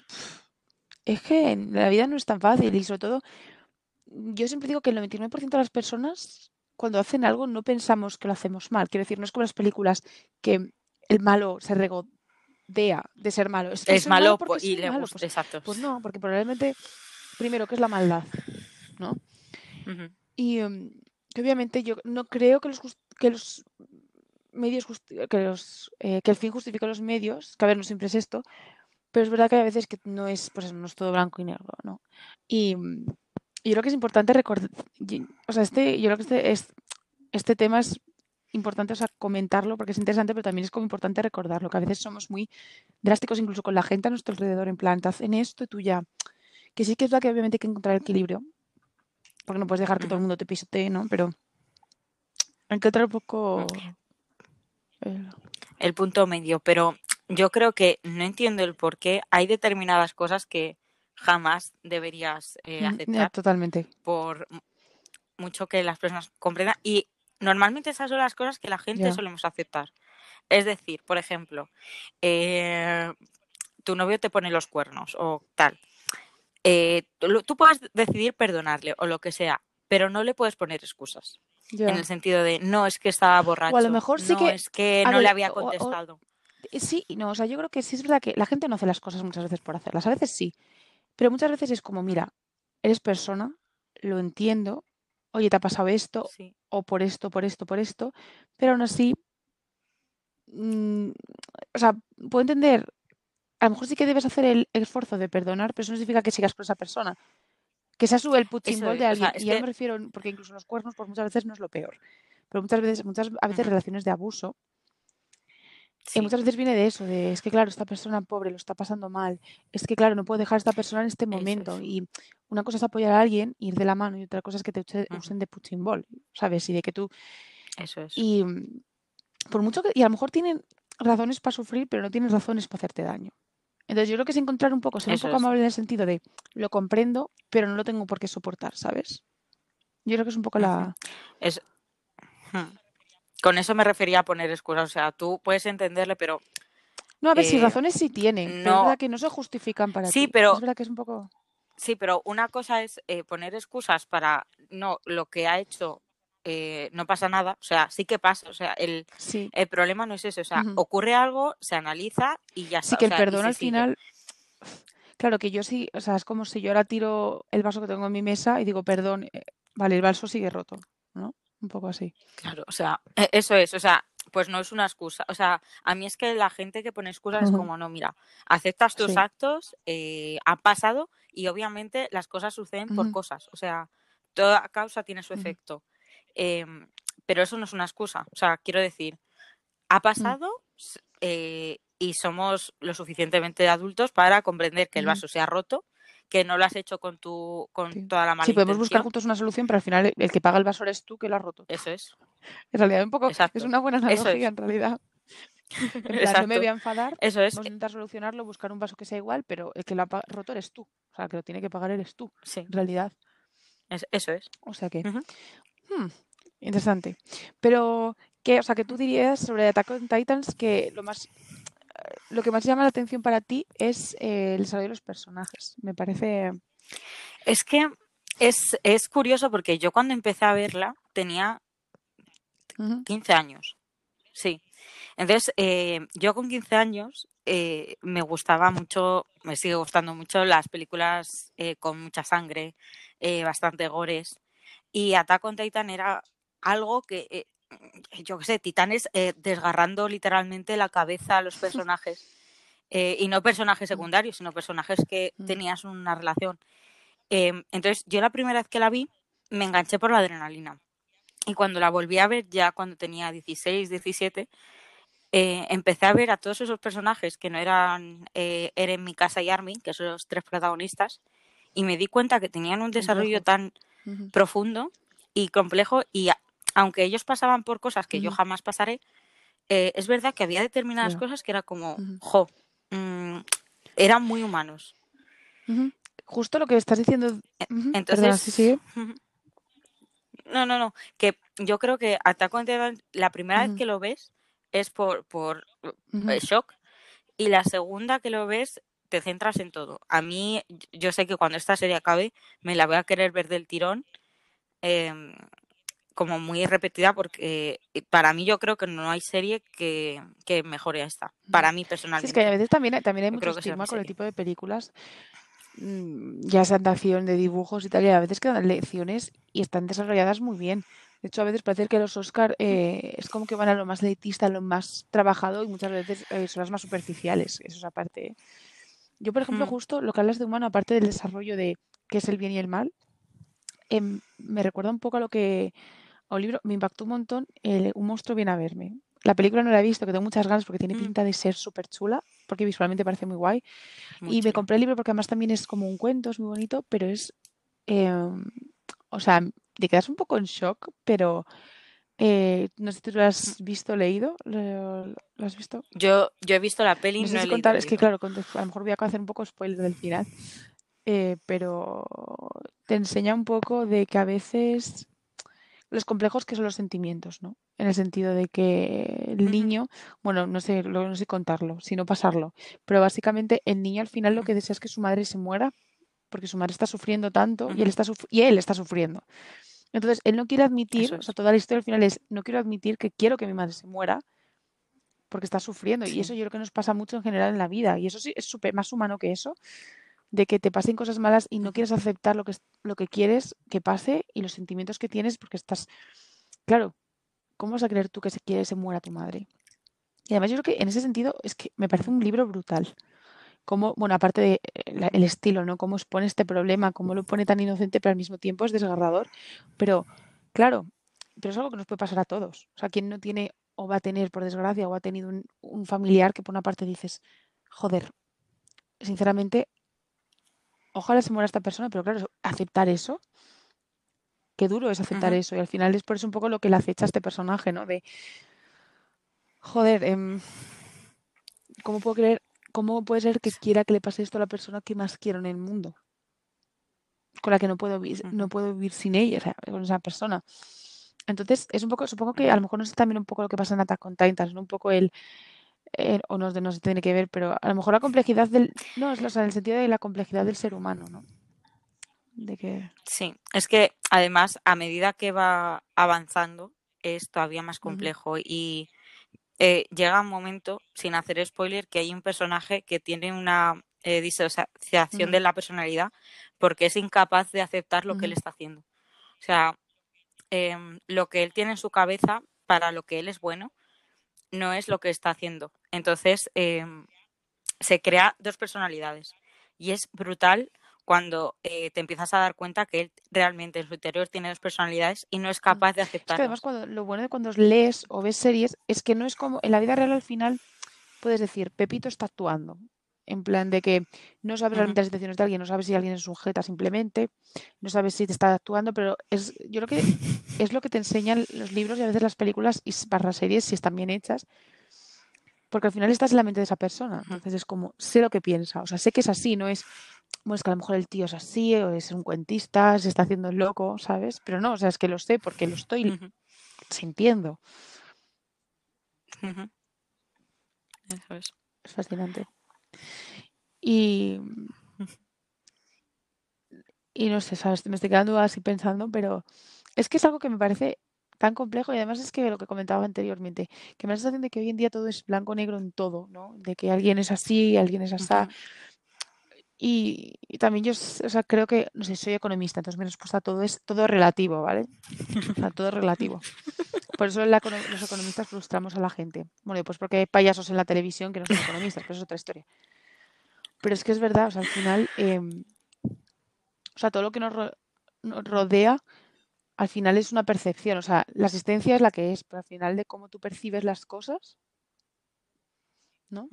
Es que la vida no es tan fácil y sobre todo yo siempre digo que el 99% de las personas cuando hacen algo no pensamos que lo hacemos mal. Quiero decir, no es como las películas que el malo se regodea de ser malo. Es, malo, y le gusta, pues, exacto. Pues no, porque probablemente, primero, que es la maldad, ¿no? Y em, que obviamente yo no creo que los, que los medios, que, los, eh, que el fin justifique los medios, que a ver, no siempre es esto, pero es verdad que hay veces que no es, pues no es todo blanco y negro, ¿no? Y yo creo que es importante recordar, o sea, este, yo creo que este, es, este tema es importante o sea, comentarlo porque es interesante, pero también es como importante recordarlo, que a veces somos muy drásticos incluso con la gente a nuestro alrededor, en plan, en esto y tú ya. Que sí que es verdad que obviamente hay que encontrar equilibrio, porque no puedes dejar que todo el mundo te pisotee, ¿no? Pero hay que un poco... El... el punto medio, pero yo creo que no entiendo el por qué hay determinadas cosas que jamás deberías eh, mm, aceptar. totalmente. Por mucho que las personas comprendan. Y normalmente esas son las cosas que la gente solemos aceptar. Es decir, por ejemplo, eh, tu novio te pone los cuernos o tal. Eh, tú, puedes decidir perdonarle o lo que sea, pero no le puedes poner excusas. En el sentido de, no, es que estaba borracho. O a lo mejor sí no, que. es que no le había contestado. sí, no, o sea, yo creo que sí es verdad que la gente no hace las cosas muchas veces por hacerlas. A veces sí. Pero muchas veces es como, mira, eres persona, lo entiendo, oye, te ha pasado esto, o por esto, por esto, por esto, pero aún así, mm, o sea, puedo entender, a lo mejor sí que debes hacer el esfuerzo de perdonar, pero eso no significa que sigas con esa persona. Que se sube el punching de alguien. y ya me refiero, porque incluso los cuernos, pues muchas veces no es lo peor. Pero muchas veces, muchas a veces relaciones de abuso y muchas veces viene de eso, de es que claro, esta persona pobre lo está pasando mal, es que claro, no puedo dejar a esta persona en este momento. Y una cosa es apoyar a alguien, ir de la mano, y otra cosa es que te usen de punching ball, ¿sabes? Y de que tú... Eso es. Y mm, por mucho que... Y a lo mejor tienen razones para sufrir, pero no tienen razones para hacerte daño. Entonces yo creo que es encontrar un poco, ser un poco amable en el sentido de lo comprendo, pero no lo tengo por qué soportar, ¿sabes? Yo creo que es un poco la... Es... Con eso me refería a poner excusas. O sea, tú puedes entenderle, pero. No, a ver, si eh, razones sí tienen. No... es verdad que no se justifican para sí, pero. Es verdad que es un poco. Sí, pero una cosa es eh, poner excusas para. No, lo que ha hecho eh, no pasa nada. O sea, sí que pasa. O sea, el, el problema no es eso. O sea, ocurre algo, se analiza y ya está. Sí, que el perdón al final. Claro que yo sí, o sea, es como si yo ahora tiro el vaso que tengo en mi mesa y digo, perdón, vale, el vaso sigue roto, ¿no? Un poco así. Claro, o sea, e, eso es, o sea, pues no es una excusa. O sea, a mí es que la gente que pone excusas es como, no, mira, aceptas tus Sí. actos, eh, ha pasado y obviamente las cosas suceden por cosas. O sea, toda causa tiene su efecto. Em, pero eso no es una excusa. O sea, quiero decir, ha Mm. pasado eh, y somos lo suficientemente adultos para comprender que el vaso se ha roto, que no lo has hecho con tu con Sí. toda la mala Sí, podemos buscar intención. juntos una solución, pero al final el, que paga el vaso eres tú que lo has roto. Eso es, En realidad un poco es una buena analogía es, en realidad. En plan, no me voy a enfadar, Eso es, vamos a intentar solucionarlo, buscar un vaso que sea igual, pero el que lo ha roto eres tú. O sea, el que lo tiene que pagar eres tú, sí, en realidad. es- eso es. O sea que, hmm, interesante. Pero, ¿qué? O sea, que tú dirías sobre Attack on Titans que lo más lo que más llama la atención para ti es eh, el desarrollo de los personajes. Me parece. Es que es, es curioso porque yo cuando empecé a verla tenía Ujú, 15 años. Sí. Entonces, eh, yo con 15 años eh, me gustaba mucho, me sigue gustando mucho las películas eh, con mucha sangre, bastante gores. Y Attack on Titan era algo que, yo qué sé, titanes eh, desgarrando literalmente la cabeza a los personajes. eh, y no personajes secundarios, sino personajes que Mm. tenías una relación. Em, entonces, yo la primera vez que la vi, me enganché por la adrenalina. Y cuando la volví a ver, ya cuando tenía 16, 17, eh, empecé a ver a todos esos personajes que no eran eh, Eren, Mikasa y Armin, que son los tres protagonistas, y me di cuenta que tenían un desarrollo tan Ujú, profundo y complejo, y aunque ellos pasaban por cosas que yo jamás pasaré, eh, es verdad que había determinadas cosas que era como, jo, mm, eran muy humanos. Justo lo que estás diciendo. Perdona, sí, Entonces, sigue. no, no, no, que yo creo que Attack on Titan, la primera vez que lo ves es por, por eh, shock y la segunda que lo ves te centras en todo. A mí, yo sé que cuando esta serie acabe me la voy a querer ver del tirón, em, como muy repetida, porque eh, para mí yo creo que no hay serie que, que mejore a esta. Para mí Sí, es que a personalmente. veces también, hay- también hay Yo mucho estigma con el tipo de películas, mm, ya sean de acción, de dibujos y tal, y a veces quedan lecciones y están desarrolladas muy bien. De hecho, a veces parece que los Oscar eh, es como que van a lo más elitista, a lo más trabajado y muchas veces eh, son las más superficiales. Eso es aparte. Yo, por ejemplo, Mm, justo lo que hablas de humano, aparte del desarrollo de qué es el bien y el mal, em, me recuerda un poco a lo que libro, me impactó un montón el Un monstruo viene a verme. La película no la he visto, que tengo muchas ganas porque tiene mm, pinta de ser súper chula, porque visualmente parece muy guay. muy Y me compré el libro porque además también es como un cuento, es muy bonito, pero es, em, o sea, te quedas un poco en shock, pero eh, no sé si tú lo Mm. has visto, leído, ¿lo, lo has visto? Yo, yo he visto la peli, No sé si contar, es que claro, a lo mejor voy a hacer un poco spoiler del final, eh, pero te enseña un poco de que a veces los complejos que son los sentimientos, ¿no? En el sentido de que el niño, bueno, no sé, no sé contarlo, sino pasarlo, pero básicamente el niño al final lo que desea es que su madre se muera, porque su madre está sufriendo tanto y él está suf- y él está sufriendo. Entonces, él no quiere admitir, o sea, toda la historia al final es, no quiero admitir que quiero que mi madre se muera porque está sufriendo. Y eso yo creo que nos pasa mucho en general en la vida. Y eso sí es súper más humano que eso, de que te pasen cosas malas y no quieres aceptar lo que, es- lo que quieres que pase y los sentimientos que tienes porque estás, claro, ¿cómo vas a creer tú que se quiere se muera tu madre? Y además yo creo que en ese sentido es que me parece un libro brutal. Como, bueno, aparte de eh, el estilo, ¿no? Cómo expone este problema, cómo lo pone tan inocente, pero al mismo tiempo es desgarrador. Pero, claro, pero es algo que nos puede pasar a todos. O sea, quien no tiene o va a tener, por desgracia, o ha tenido un, un familiar que por una parte dices, joder, sinceramente, ojalá se muera esta persona, pero claro, aceptar eso, qué duro es aceptar eso. Y al final es por eso un poco lo que le acecha a este personaje, ¿no? De, joder, em, ¿cómo puedo creer, cómo puede ser que quiera que le pase esto a la persona que más quiero en el mundo? Con la que no puedo vivir, no puedo vivir sin ella, o sea, con esa persona. Entonces, es un poco, supongo que a lo mejor no es también un poco lo que pasa en Attack on Titans, ¿no? Un poco el, el- o no, no se tiene que ver, pero a lo mejor la complejidad del, no, es, o sea, en el sentido de la complejidad del ser humano, ¿no? De que, Sí, es que además a medida que va avanzando es todavía más complejo y eh, llega un momento, sin hacer spoiler, que hay un personaje que tiene una eh, disociación de la personalidad porque es incapaz de aceptar lo que él está haciendo. O sea, em, lo que él tiene en su cabeza para lo que él es bueno, no es lo que está haciendo. Entonces, em, se crea dos personalidades. Y es brutal cuando eh, te empiezas a dar cuenta que él realmente en su interior tiene dos personalidades y no es Mm. capaz de Es que aceptarlo. además cuando, lo bueno de cuando lees o ves series es que no es como en la vida real al final puedes decir Pepito está actuando en plan de que no sabes realmente las intenciones de alguien, no sabes si alguien es sujeta simplemente, no sabes si te está actuando, pero es yo creo que es lo que te enseñan los libros y a veces las películas y s- barra series si están bien hechas, porque al final estás en la mente de esa persona, entonces es como sé lo que piensa, o sea, sé que es así, no es bueno, es que a lo mejor el tío es así, o es un cuentista, se está haciendo el loco, ¿sabes? Pero no, o sea, es que lo sé porque lo estoy sintiendo. ujú. Eso es. Es fascinante. Y, y no sé, ¿sabes? Me estoy quedando así pensando, pero es que es algo que me parece tan complejo y además es que lo que comentaba anteriormente, que me da la sensación de que hoy en día todo es blanco-negro en todo, ¿no? De que alguien es así, alguien es así. Y, y también yo, o sea, creo que, no sé, soy economista, entonces mi respuesta a todo es todo relativo, ¿vale? O sea, todo es relativo. Por eso la los economistas frustramos a la gente. Bueno, pues porque hay payasos en la televisión que no son economistas, pero es otra historia. Pero es que es verdad, o sea, al final, em, o sea, todo lo que nos, ro- nos rodea, al final es una percepción. O sea, la existencia es la que es, pero al final de cómo tú percibes las cosas, ¿no?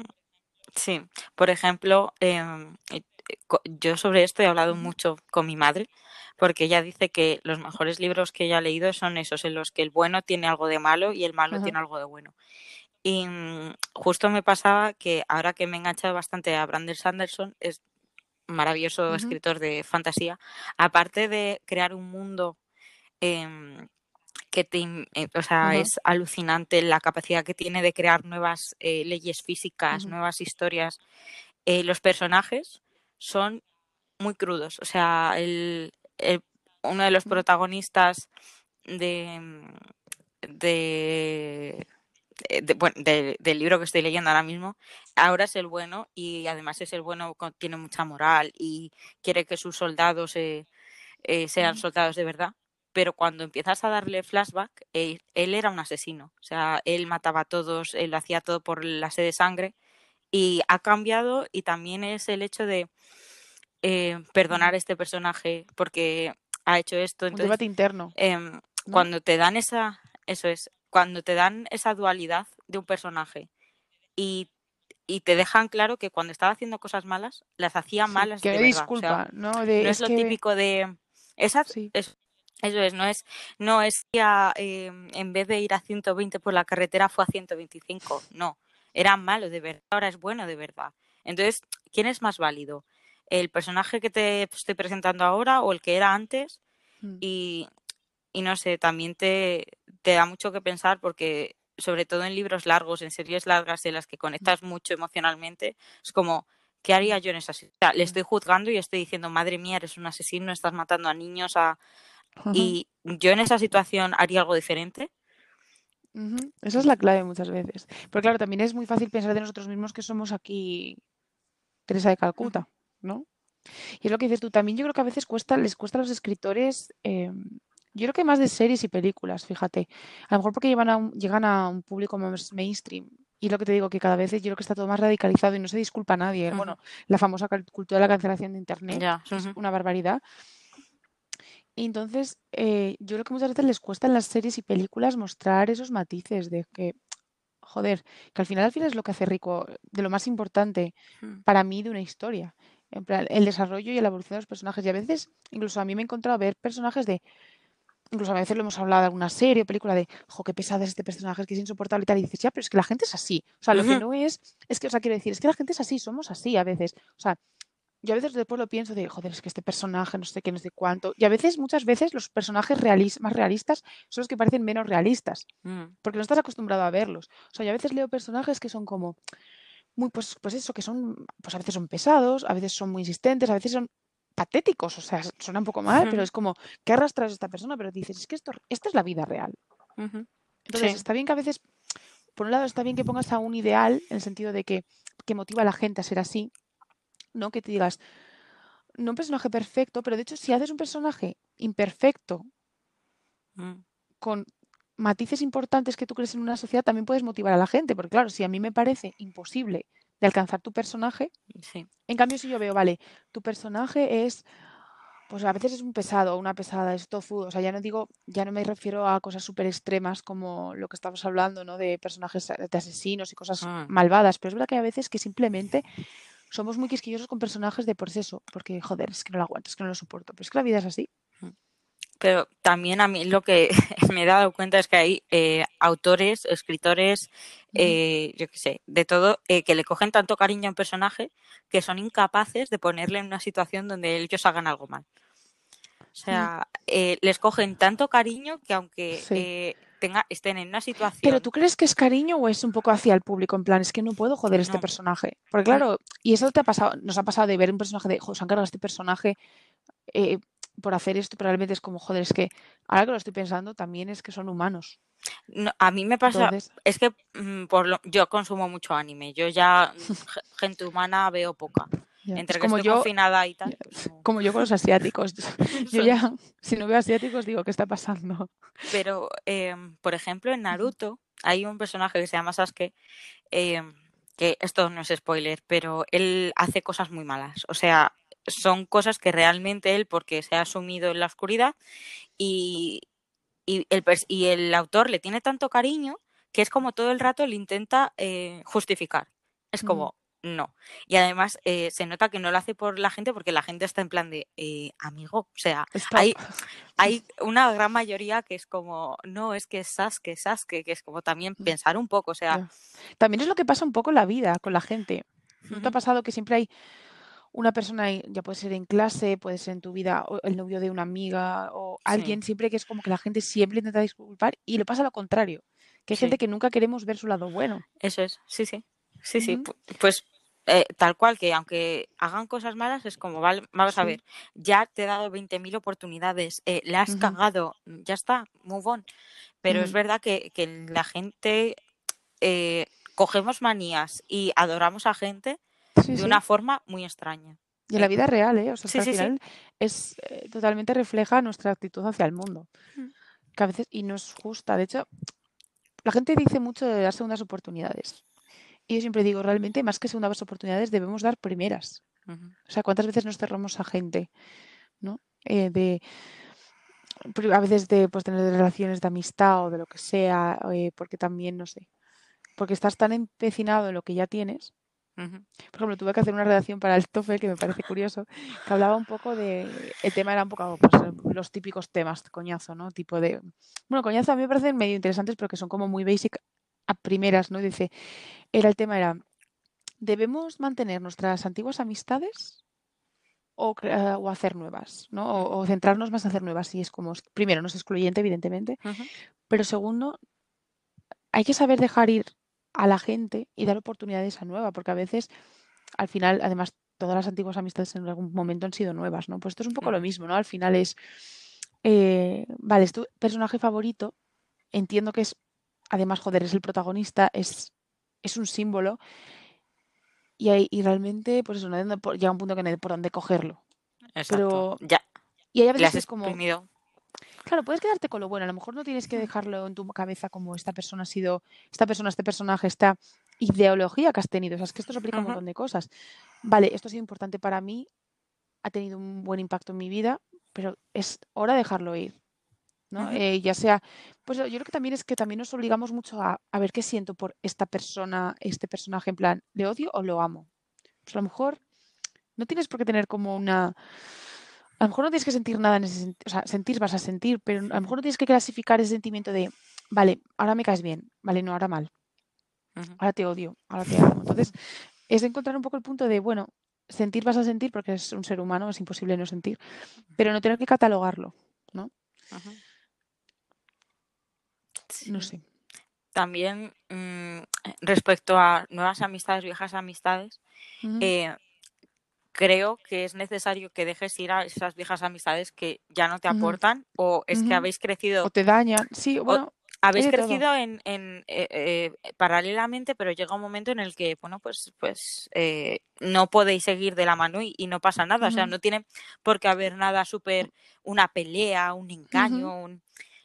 Sí, por ejemplo, em, eh, co- yo sobre esto he hablado mucho con mi madre, porque ella dice que los mejores libros que ella ha leído son esos en los que el bueno tiene algo de malo y el malo ajá, tiene algo de bueno. Y mm, justo me pasaba que ahora que me he enganchado bastante a Brandon Sanderson, es maravilloso escritor de fantasía, aparte de crear un mundo em, que te, eh, o sea, es alucinante la capacidad que tiene de crear nuevas eh, leyes físicas, nuevas historias. Eh, los personajes son muy crudos. O sea, el, el- uno de los protagonistas de, mm, de, bueno, de- del libro que estoy leyendo ahora mismo, ahora es el bueno y además es el bueno, tiene mucha moral y quiere que sus soldados eh, eh, sean soldados de verdad. Pero cuando empiezas a darle flashback, eh, él era un asesino. O sea, él mataba a todos, él hacía todo por la sed de sangre y ha cambiado y también es el hecho de eh, perdonar a este personaje porque ha hecho esto. Un Entonces, debate interno, em, ¿no? cuando te dan esa, eso es, cuando te dan esa dualidad de un personaje y, y te dejan claro que cuando estaba haciendo cosas malas, las hacía Sí, malas que de me verdad. O sea, disculpa, ¿no? De, no es es lo que, típico de esa, sí, es- eso es, no es, no es que a, em, en vez de ir a 120 por la carretera fue a 125, no, era malo de verdad, ahora es bueno de verdad. Entonces, ¿quién es más válido? ¿El personaje que te estoy presentando ahora o el que era antes? mm, Y, y no sé, también te, te da mucho que pensar porque sobre todo en libros largos, en series largas en las que mm, conectas mucho emocionalmente, es como, ¿qué mm, haría yo en esa situación? Le ya, estoy juzgando y estoy diciendo, madre mía, eres un asesino, estás matando a niños, a... y yo en esa situación haría algo diferente. Esa es la clave muchas veces. Pero claro, también es muy fácil pensar de nosotros mismos que somos aquí Teresa de Calcuta, ¿no? Y es lo que dices tú, también yo creo que a veces cuesta, les cuesta a los escritores, eh, yo creo que más de series y películas, fíjate. A lo mejor porque llevan a un- llegan a un público más mainstream. Y lo que te digo, que cada vez yo creo que está todo más radicalizado y no se disculpa a nadie. Bueno, la famosa cultura de la cancelación de Internet es una barbaridad. Y entonces, eh, yo creo que muchas veces les cuesta en las series y películas mostrar esos matices de que, joder, que al final, al final es lo que hace rico, de lo más importante ujú, para mí de una historia. En plan, el desarrollo y la evolución de los personajes. Y a veces, incluso a mí me he encontrado a ver personajes de, incluso a veces lo hemos hablado de alguna serie o película de, jo, qué pesada es este personaje, es que es insoportable y tal. Y dices, ya, pero es que la gente es así. O sea, lo que no es, es que, o sea, quiero decir, es que la gente es así, somos así a veces. O sea, yo a veces después lo pienso de, joder, es que este personaje, no sé qué, no sé cuánto. Y a veces, muchas veces, los personajes realis- más realistas son los que parecen menos realistas, ujú, porque no estás acostumbrado a verlos. O sea, yo a veces leo personajes que son como, muy, pues, pues eso, que son, pues a veces son pesados, a veces son muy insistentes, a veces son patéticos, o sea, suena un poco mal, pero es como, ¿qué arrastras esta persona? Pero dices, es que esto, esta es la vida real. Entonces, Sí, está bien que a veces, por un lado, está bien que pongas a un ideal, en el sentido de que, que motiva a la gente a ser así, ¿no? Que te digas, no un personaje perfecto, pero de hecho, si haces un personaje imperfecto mm, con matices importantes que tú crees en una sociedad también puedes motivar a la gente, porque claro, si a mí me parece imposible de alcanzar tu personaje, Sí. en cambio si yo veo, vale, tu personaje es, pues a veces es un pesado, una pesada, es tozudo, o sea, ya no digo, ya no me refiero a cosas súper extremas como lo que estamos hablando, ¿no? De personajes de asesinos y cosas Mm. malvadas, pero es verdad que a veces que simplemente somos muy quisquillosos con personajes de por eso, porque joder, es que no lo aguanto, es que no lo soporto, pero es que la vida es así. Pero también a mí lo que me he dado cuenta es que hay eh, autores, escritores, eh, yo qué sé, de todo, eh, que le cogen tanto cariño a un personaje que son incapaces de ponerle en una situación donde ellos hagan algo mal. O sea, eh, les cogen tanto cariño que aunque Sí. eh, tenga, estén en una situación... Pero tú crees que es cariño o es un poco hacia el público, en plan, es que no puedo joder este personaje. Porque claro, y eso te ha pasado, nos ha pasado de ver un personaje de, joder, se han cargado este personaje eh, por hacer esto, pero realmente es como, joder, es que ahora que lo estoy pensando, también es que son humanos. No, a mí me pasa, Entonces, es que mm, por lo, yo consumo mucho anime, yo ya ge- gente humana veo poca. Es Entre que como estoy yo, confinada y tal, pues no. como yo con los asiáticos. Yo ya, si no veo asiáticos, digo, ¿qué está pasando? Pero, em, por ejemplo, en. Naruto hay un personaje que se llama Sasuke, em, que esto no es spoiler, pero él hace cosas muy malas. O sea, son cosas que realmente él, porque se ha sumido en la oscuridad, y, y el, y el autor le tiene tanto cariño que es como todo el rato le intenta eh, justificar. Es como, no. Y además eh, se nota que no lo hace por la gente porque la gente está en plan de, eh, amigo, o sea, Stop. hay, hay una gran mayoría que es como, no, es que es Sasuke, Sasuke, que es como también Mm, pensar un poco, o sea. También es lo que pasa un poco en la vida con la gente. ¿No te ha pasado que siempre hay una persona, ya puede ser en clase, puede ser en tu vida, o el novio de una amiga, o sí, alguien, siempre que es como que la gente siempre intenta disculpar y le pasa lo contrario, que hay gente que nunca queremos ver su lado bueno. eso es, sí, sí, sí, sí, pues eh, tal cual, que aunque hagan cosas malas es como, vale, vamos a ver, ya te he dado 20.000 oportunidades, eh, la has cagado, ya está, move on, pero es verdad que, que la gente eh, cogemos manías y adoramos a gente Sí, de sí. una forma muy extraña. Y en la Eh, vida real, ¿eh? O sea, al final es totalmente refleja nuestra actitud hacia el mundo, Mm. que a veces, y no es justa. De hecho, la gente dice mucho de dar segundas oportunidades. Y yo siempre digo, realmente, más que segundas oportunidades, debemos dar primeras. O sea, ¿cuántas veces nos cerramos a gente, ¿no? Eh, de, a veces de pues, tener relaciones de amistad o de lo que sea, eh, porque también, no sé, porque estás tan empecinado en lo que ya tienes. Por ejemplo, tuve que hacer una redacción para el TOEFL que me parece curioso, que hablaba un poco de, el tema era un poco pues, los típicos temas, coñazo, ¿no? Tipo de, bueno, coñazo a mí me parecen medio interesantes, pero que son como muy basic a primeras, ¿no? Dice, era el tema era, ¿debemos mantener nuestras antiguas amistades o, hacer nuevas, ¿no? O, o centrarnos más en hacer nuevas. Y es como, primero, no es excluyente, evidentemente, pero segundo, hay que saber dejar ir a la gente y dar oportunidades a nueva, porque a veces, al final, además, todas las antiguas amistades en algún momento han sido nuevas, ¿no? Pues esto es un poco lo mismo, ¿no? Al final es, eh, vale, es tu personaje favorito, entiendo que es, además, joder, es el protagonista, es, es un símbolo, y, hay- y realmente, pues eso, no hay dónde por- llega un punto que no hay por dónde cogerlo. Exacto. Pero, Ya, y hay a veces es como, exprimido. Claro, puedes quedarte con lo bueno. A lo mejor no tienes que dejarlo en tu cabeza como esta persona ha sido, esta persona, este personaje, esta ideología que has tenido. O sea, es que esto se aplica a un montón de cosas. Vale, esto ha sido importante para mí, ha tenido un buen impacto en mi vida, pero es hora de dejarlo ir, ¿no? Eh, ya sea, pues yo creo que también es que también nos obligamos mucho a, a ver qué siento por esta persona, este personaje, en plan, ¿le odio o lo amo? Pues a lo mejor no tienes por qué tener como una a lo mejor no tienes que sentir nada en ese sentido, o sea, sentir vas a sentir, pero a lo mejor no tienes que clasificar ese sentimiento de, vale, ahora me caes bien, vale, no, ahora mal, ahora te odio, ahora te amo. Entonces, es encontrar un poco el punto de, bueno, sentir vas a sentir porque es un ser humano, es imposible no sentir, pero no tener que catalogarlo, ¿no? Ujú. No sé. También mm, respecto a nuevas amistades, viejas amistades, eh, creo que es necesario que dejes ir a esas viejas amistades que ya no te aportan o es que habéis O crecido te dañan, sí, o bueno, habéis crecido en, en, eh, eh, paralelamente, pero llega un momento en el que, bueno, pues, pues eh, no podéis seguir de la mano y, y no pasa nada. O sea, no tiene por qué haber nada súper, una pelea, un engaño, un-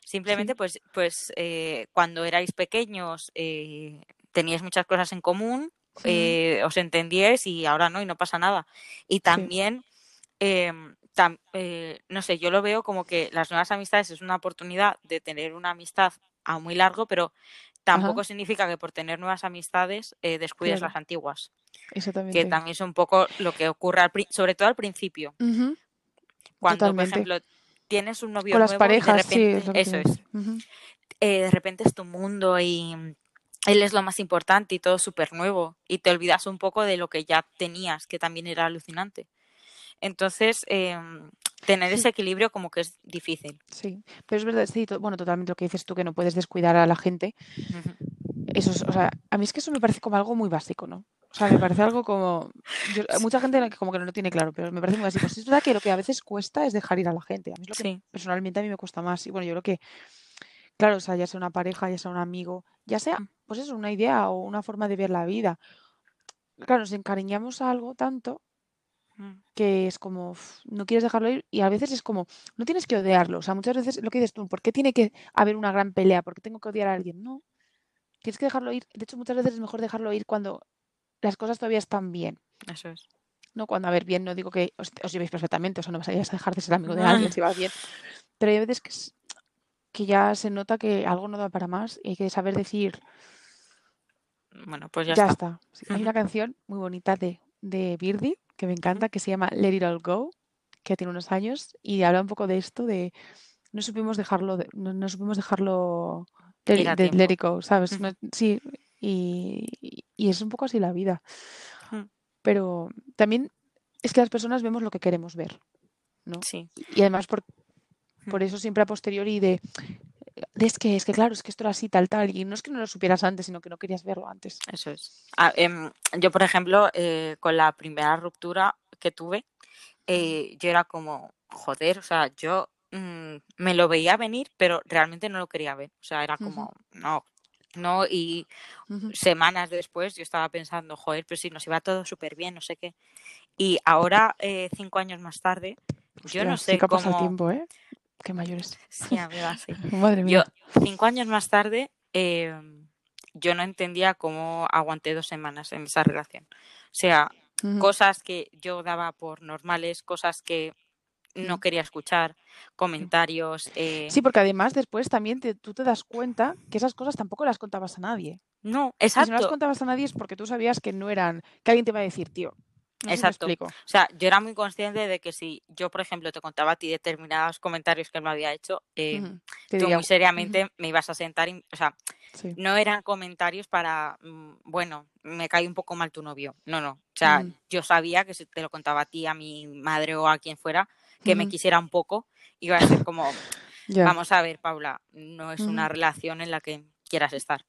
Simplemente, pues, pues eh, cuando erais pequeños eh, teníais muchas cosas en común, eh, os entendíais y ahora no, y no pasa nada. Y también, em, no sé, yo lo veo como que las nuevas amistades es una oportunidad de tener una amistad a muy largo, pero tampoco significa que por tener nuevas amistades descuides las antiguas. Exactamente. Que también es un poco lo que ocurre, sobre todo al principio. Cuando, por ejemplo, tienes un novio Con nuevo las parejas, y de repente, sí, eso es. Eh, de repente es tu mundo y él es lo más importante y todo súper nuevo y te olvidas un poco de lo que ya tenías, que también era alucinante. Entonces, em, tener ese equilibrio como que es difícil. Sí, pero es verdad, sí, bueno, totalmente lo que dices tú, que no puedes descuidar a la gente. Eso es, o sea, a mí es que eso me parece como algo muy básico, ¿no? O sea, me parece algo como... mucha gente como que no lo tiene claro, pero me parece muy básico. es verdad que lo que a veces cuesta es dejar ir a la gente. A mí es lo que personalmente a mí me cuesta más. Y bueno, yo creo que, claro, o sea, ya sea una pareja, ya sea un amigo, ya sea, mm. pues eso, una idea o una forma de ver la vida. Claro, nos encariñamos a algo tanto mm. que es como, no quieres dejarlo ir y a veces es como, no tienes que odiarlo. O sea, muchas veces lo que dices tú, ¿por qué tiene que haber una gran pelea? ¿Por qué tengo que odiar a alguien? No, tienes que dejarlo ir. De hecho, muchas veces es mejor dejarlo ir cuando las cosas todavía están bien. Eso es. No, cuando a ver bien, no digo que os, llevéis perfectamente, o sea, no vas a dejar de ser amigo de alguien si vas bien. Pero hay veces que, que ya se nota que algo no da para más y hay que saber decir. Bueno, pues ya, ya está. Hay una canción muy bonita de, de Birdie que me encanta, que se llama Let It All Go, que tiene unos años, y habla un poco de esto, de no supimos dejarlo, no, supimos dejarlo de, Let It Go, ¿sabes? sí, y, es un poco así la vida. Pero también es que las personas vemos lo que queremos ver, ¿no? Sí. Y además por, por eso siempre a posteriori de, es que es que claro, es que esto era así tal tal y no es que no lo supieras antes, sino que no querías verlo antes. Eso es. Ah, em, yo por ejemplo eh, con la primera ruptura que tuve, eh, yo era como joder, o sea, yo mm, me lo veía venir, pero realmente no lo quería ver. O sea, era como, no, ¿no? Y semanas después yo estaba pensando, joder, pero si nos iba todo súper bien, no sé qué. Y ahora, eh, cinco años más tarde, yo no sé sí que cómo... el tiempo, ¿eh? Qué mayores. Sí, amiga, sí. Madre mía. Yo, cinco años más tarde, em, yo no entendía cómo aguanté dos semanas en esa relación. O sea, cosas que yo daba por normales, cosas que no quería escuchar comentarios. Eh... Sí, porque además después también tú te das cuenta que esas cosas tampoco las contabas a nadie. No, exacto. si no las contabas a nadie es porque tú sabías que no eran, que alguien te iba a decir, tío. exacto. o sea, yo era muy consciente de que si yo, por ejemplo, te contaba a ti determinados comentarios que él me había hecho, eh, tú muy seriamente me ibas a sentar, y, o sea, no eran comentarios para, mm, bueno, me cae un poco mal tu novio. No, no. O sea, yo sabía que si te lo contaba a ti, a mi madre o a quien fuera, que me quisiera un poco, iba a ser como, vamos a ver, Paula, no es una relación en la que quieras estar.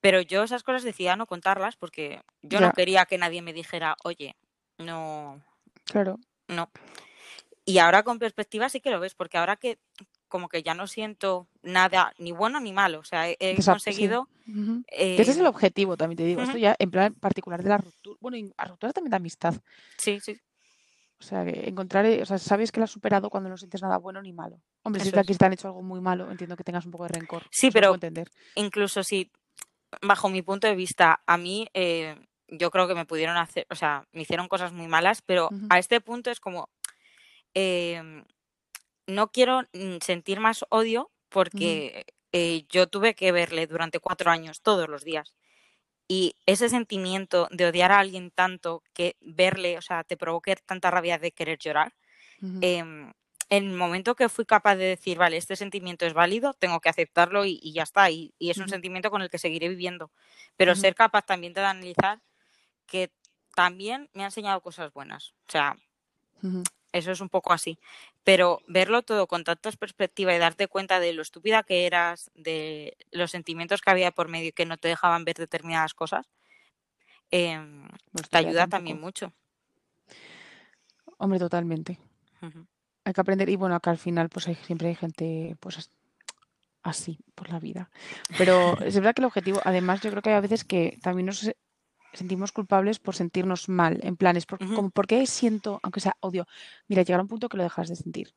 Pero yo esas cosas decía no contarlas porque yo no quería que nadie me dijera, oye, no. Claro. No. Y ahora con perspectiva sí que lo ves, porque ahora que como que ya no siento nada, ni bueno ni malo. O sea, he, conseguido. ese es el eh, objetivo, también te digo. Esto ya en plan particular de la ruptura. Bueno, y a ruptura también de amistad. Sí, sí. O sea, que encontrar, o sea, sabes que lo has superado cuando no sientes nada bueno ni malo. Hombre, si aquí te han hecho algo muy malo, entiendo que tengas un poco de rencor. Sí, pero incluso si, bajo mi punto de vista, a mí eh, yo creo que me pudieron hacer, o sea, me hicieron cosas muy malas, pero a este punto es como, em, no quiero mm, sentir más odio porque eh, yo tuve que verle durante cuatro años todos los días. Y ese sentimiento de odiar a alguien tanto que verle, o sea, te provoque tanta rabia de querer llorar, em, en el momento que fui capaz de decir, vale, este sentimiento es válido, tengo que aceptarlo y, ya está. Y, es un sentimiento con el que seguiré viviendo. Pero ser capaz también de analizar que también me ha enseñado cosas buenas. O sea, eso es un poco así. Pero verlo todo con tanta perspectiva y darte cuenta de lo estúpida que eras, de los sentimientos que había por medio y que no te dejaban ver determinadas cosas, em, pues te ayuda también mucho. Hombre, totalmente. Hay que aprender. Y bueno, acá al final pues hay, siempre hay gente pues así por la vida. Pero es verdad que el objetivo, además yo creo que hay a veces que también nos sentimos culpables por sentirnos mal, en planes, por, como, ¿por qué siento, aunque sea odio? Mira, llegar a un punto que lo dejas de sentir.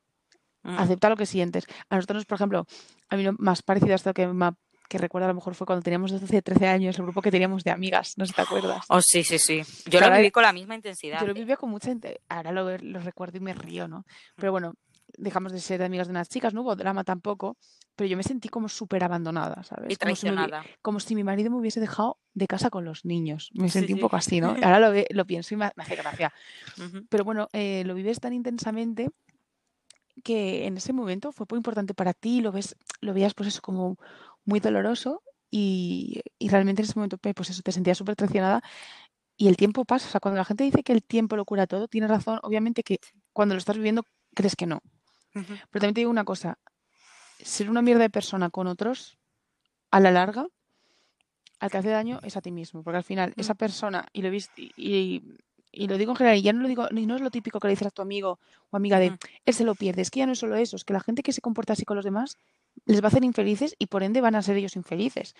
Mm. Acepta lo que sientes. A nosotros, por ejemplo, a mí lo más parecido a esto que, me- que recuerdo a lo mejor fue cuando teníamos 12, 13 años, el grupo que teníamos de amigas, no sé si te acuerdas. Oh, sí, sí, sí. Yo Claro, lo viví con la misma intensidad. Yo lo ¿eh? vivía con mucha... inte- Ahora lo, lo recuerdo y me río, ¿no? Pero Mm. bueno, dejamos de ser amigas de unas chicas, no hubo drama tampoco, pero yo me sentí como súper abandonada, ¿sabes? Y Como si, me traicionada. como si mi marido me hubiese dejado de casa con los niños. Me Sí, sentí un sí. poco así, ¿no? Ahora lo, lo pienso y me, hace gracia. Ujú. Pero bueno, eh, lo vives tan intensamente que en ese momento fue muy importante para ti, lo ves, lo veías pues eso como muy doloroso y, y realmente en ese momento pues eso te sentías súper traicionada y el tiempo pasa, o sea, cuando la gente dice que el tiempo lo cura todo, tienes razón, obviamente que cuando lo estás viviendo crees que no, pero también te digo una cosa, ser una mierda de persona con otros a la larga al que hace daño es a ti mismo, porque al final esa persona, y lo he visto, y, y- y lo digo en general, y ya no lo digo, y no es lo típico que le dices a tu amigo o amiga de él se lo pierde, es que ya no es solo eso, es que la gente que se comporta así con los demás les va a hacer infelices y por ende van a ser ellos infelices.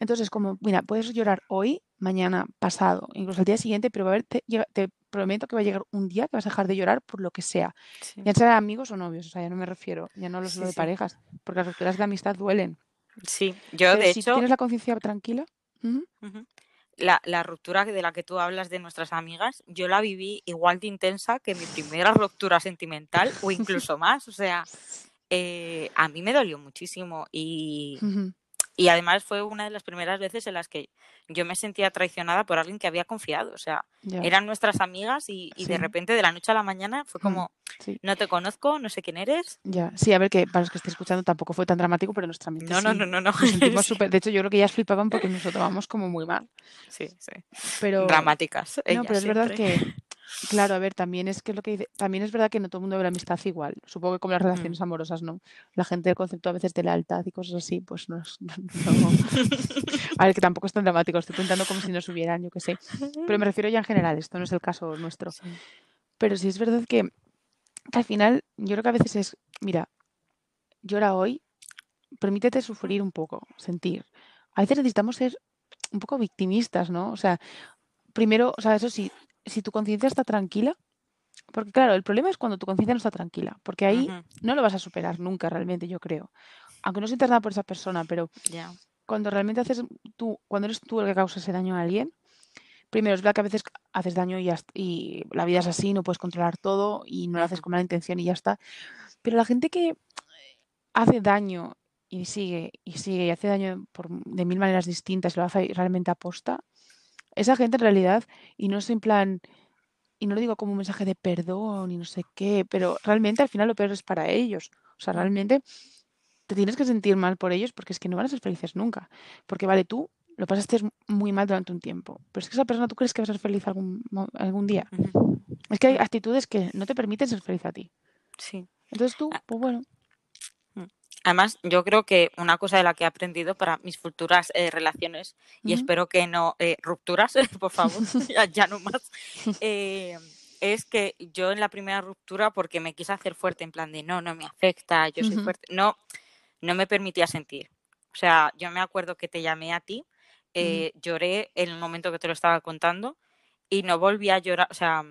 Entonces, como, mira, puedes llorar hoy, mañana, pasado, incluso el día siguiente, pero va a haber, te, prometo que va a llegar un día que vas a dejar de llorar por lo que sea, Sí. ya sean amigos o novios, o sea, ya no me refiero, ya no hablo Sí, de sí. parejas, porque las rupturas de amistad duelen. Sí, yo Pero de si hecho, tienes la conciencia tranquila. La, la ruptura de la que tú hablas de nuestras amigas, yo la viví igual de intensa que mi primera ruptura sentimental o incluso más. O sea, eh, a mí me dolió muchísimo y, y además fue una de las primeras veces en las que yo me sentía traicionada por alguien que había confiado. O sea, eran nuestras amigas y, y de repente de la noche a la mañana fue mm, como, sí. no te conozco, no sé quién eres. Ya, sí, a ver, que para los que estéis escuchando tampoco fue tan dramático, pero nuestra mente No, no, sí. no, no, no. Nos sentimos súper. De hecho, yo creo que ellas flipaban porque nos lo tomamos como muy mal. sí, sí. Pero, Dramáticas, no, pero es verdad que, claro, a ver, también es que lo que dice, también es verdad que no todo el mundo ve la amistad igual. Supongo que como las Mm. relaciones amorosas, ¿no? La gente del concepto a veces de lealtad y cosas así, pues no, es- no- A ver, que tampoco es tan dramático, estoy contando como si nos hubieran, yo qué sé. Pero me refiero ya en general, esto no es el caso nuestro. Sí. Pero sí es verdad que, que al final, yo creo que a veces es, mira, llora hoy, permítete sufrir un poco, sentir. A veces necesitamos ser un poco victimistas, ¿no? O sea, primero, o sea, eso sí, si tu conciencia está tranquila, porque claro, el problema es cuando tu conciencia no está tranquila, porque ahí no lo vas a superar nunca realmente, yo creo. Aunque no sientas nada por esa persona, pero cuando realmente haces tú, cuando eres tú el que causa ese daño a alguien, primero es verdad que a veces haces daño y, la vida es así, no puedes controlar todo y no lo haces con mala intención y ya está. Pero la gente que hace daño y sigue y sigue y hace daño por, de mil maneras distintas y lo hace realmente aposta, esa gente en realidad, y no es en plan, y no lo digo como un mensaje de perdón y no sé qué, pero realmente al final lo peor es para ellos. O sea, realmente te tienes que sentir mal por ellos porque es que no van a ser felices nunca. Porque vale, tú lo pasaste muy mal durante un tiempo, pero es que esa persona tú crees que va a ser feliz algún, algún día. Es que hay actitudes que no te permiten ser feliz a ti. Sí. Entonces tú, Ah, pues bueno. Además, yo creo que una cosa de la que he aprendido para mis futuras eh, relaciones, y espero que no eh, rupturas, por favor, ya, ya no más, eh, es que yo en la primera ruptura, porque me quise hacer fuerte, en plan de no, no me afecta, yo soy fuerte, no, no me permitía sentir. O sea, yo me acuerdo que te llamé a ti, eh, lloré en el momento que te lo estaba contando y no volví a llorar, o sea,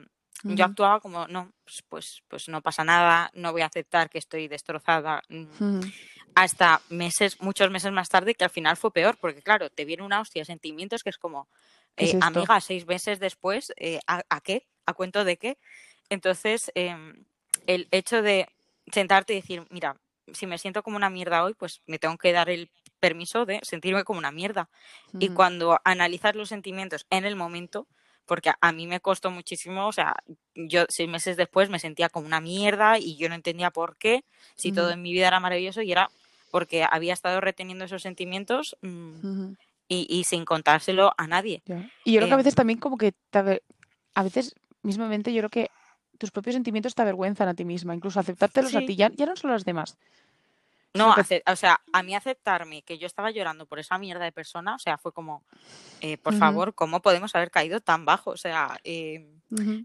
yo actuaba como, no, pues, pues, pues no pasa nada, no voy a aceptar que estoy destrozada, mm, hasta meses, muchos meses más tarde, que al final fue peor, porque claro, te viene una hostia de sentimientos que es como, ¿Qué es eh, amiga, seis meses después, eh, ¿a, a qué? ¿A cuento de qué? Entonces, em, el hecho de sentarte y decir, mira, si me siento como una mierda hoy, pues me tengo que dar el permiso de sentirme como una mierda. Y cuando analizas los sentimientos en el momento, porque a, mí me costó muchísimo, o sea, yo seis meses después me sentía como una mierda y yo no entendía por qué, si todo en mi vida era maravilloso y era porque había estado reteniendo esos sentimientos mm, y, y sin contárselo a nadie. Y yo creo que a veces Em, también como que te a veces mismamente yo creo que tus propios sentimientos te avergüenzan a ti misma, incluso aceptártelos a ti, ya, ya no solo a los demás, no, ace- o sea, a mí aceptarme que yo estaba llorando por esa mierda de persona, o sea, fue como, eh, por favor, ¿cómo podemos haber caído tan bajo? O sea, eh,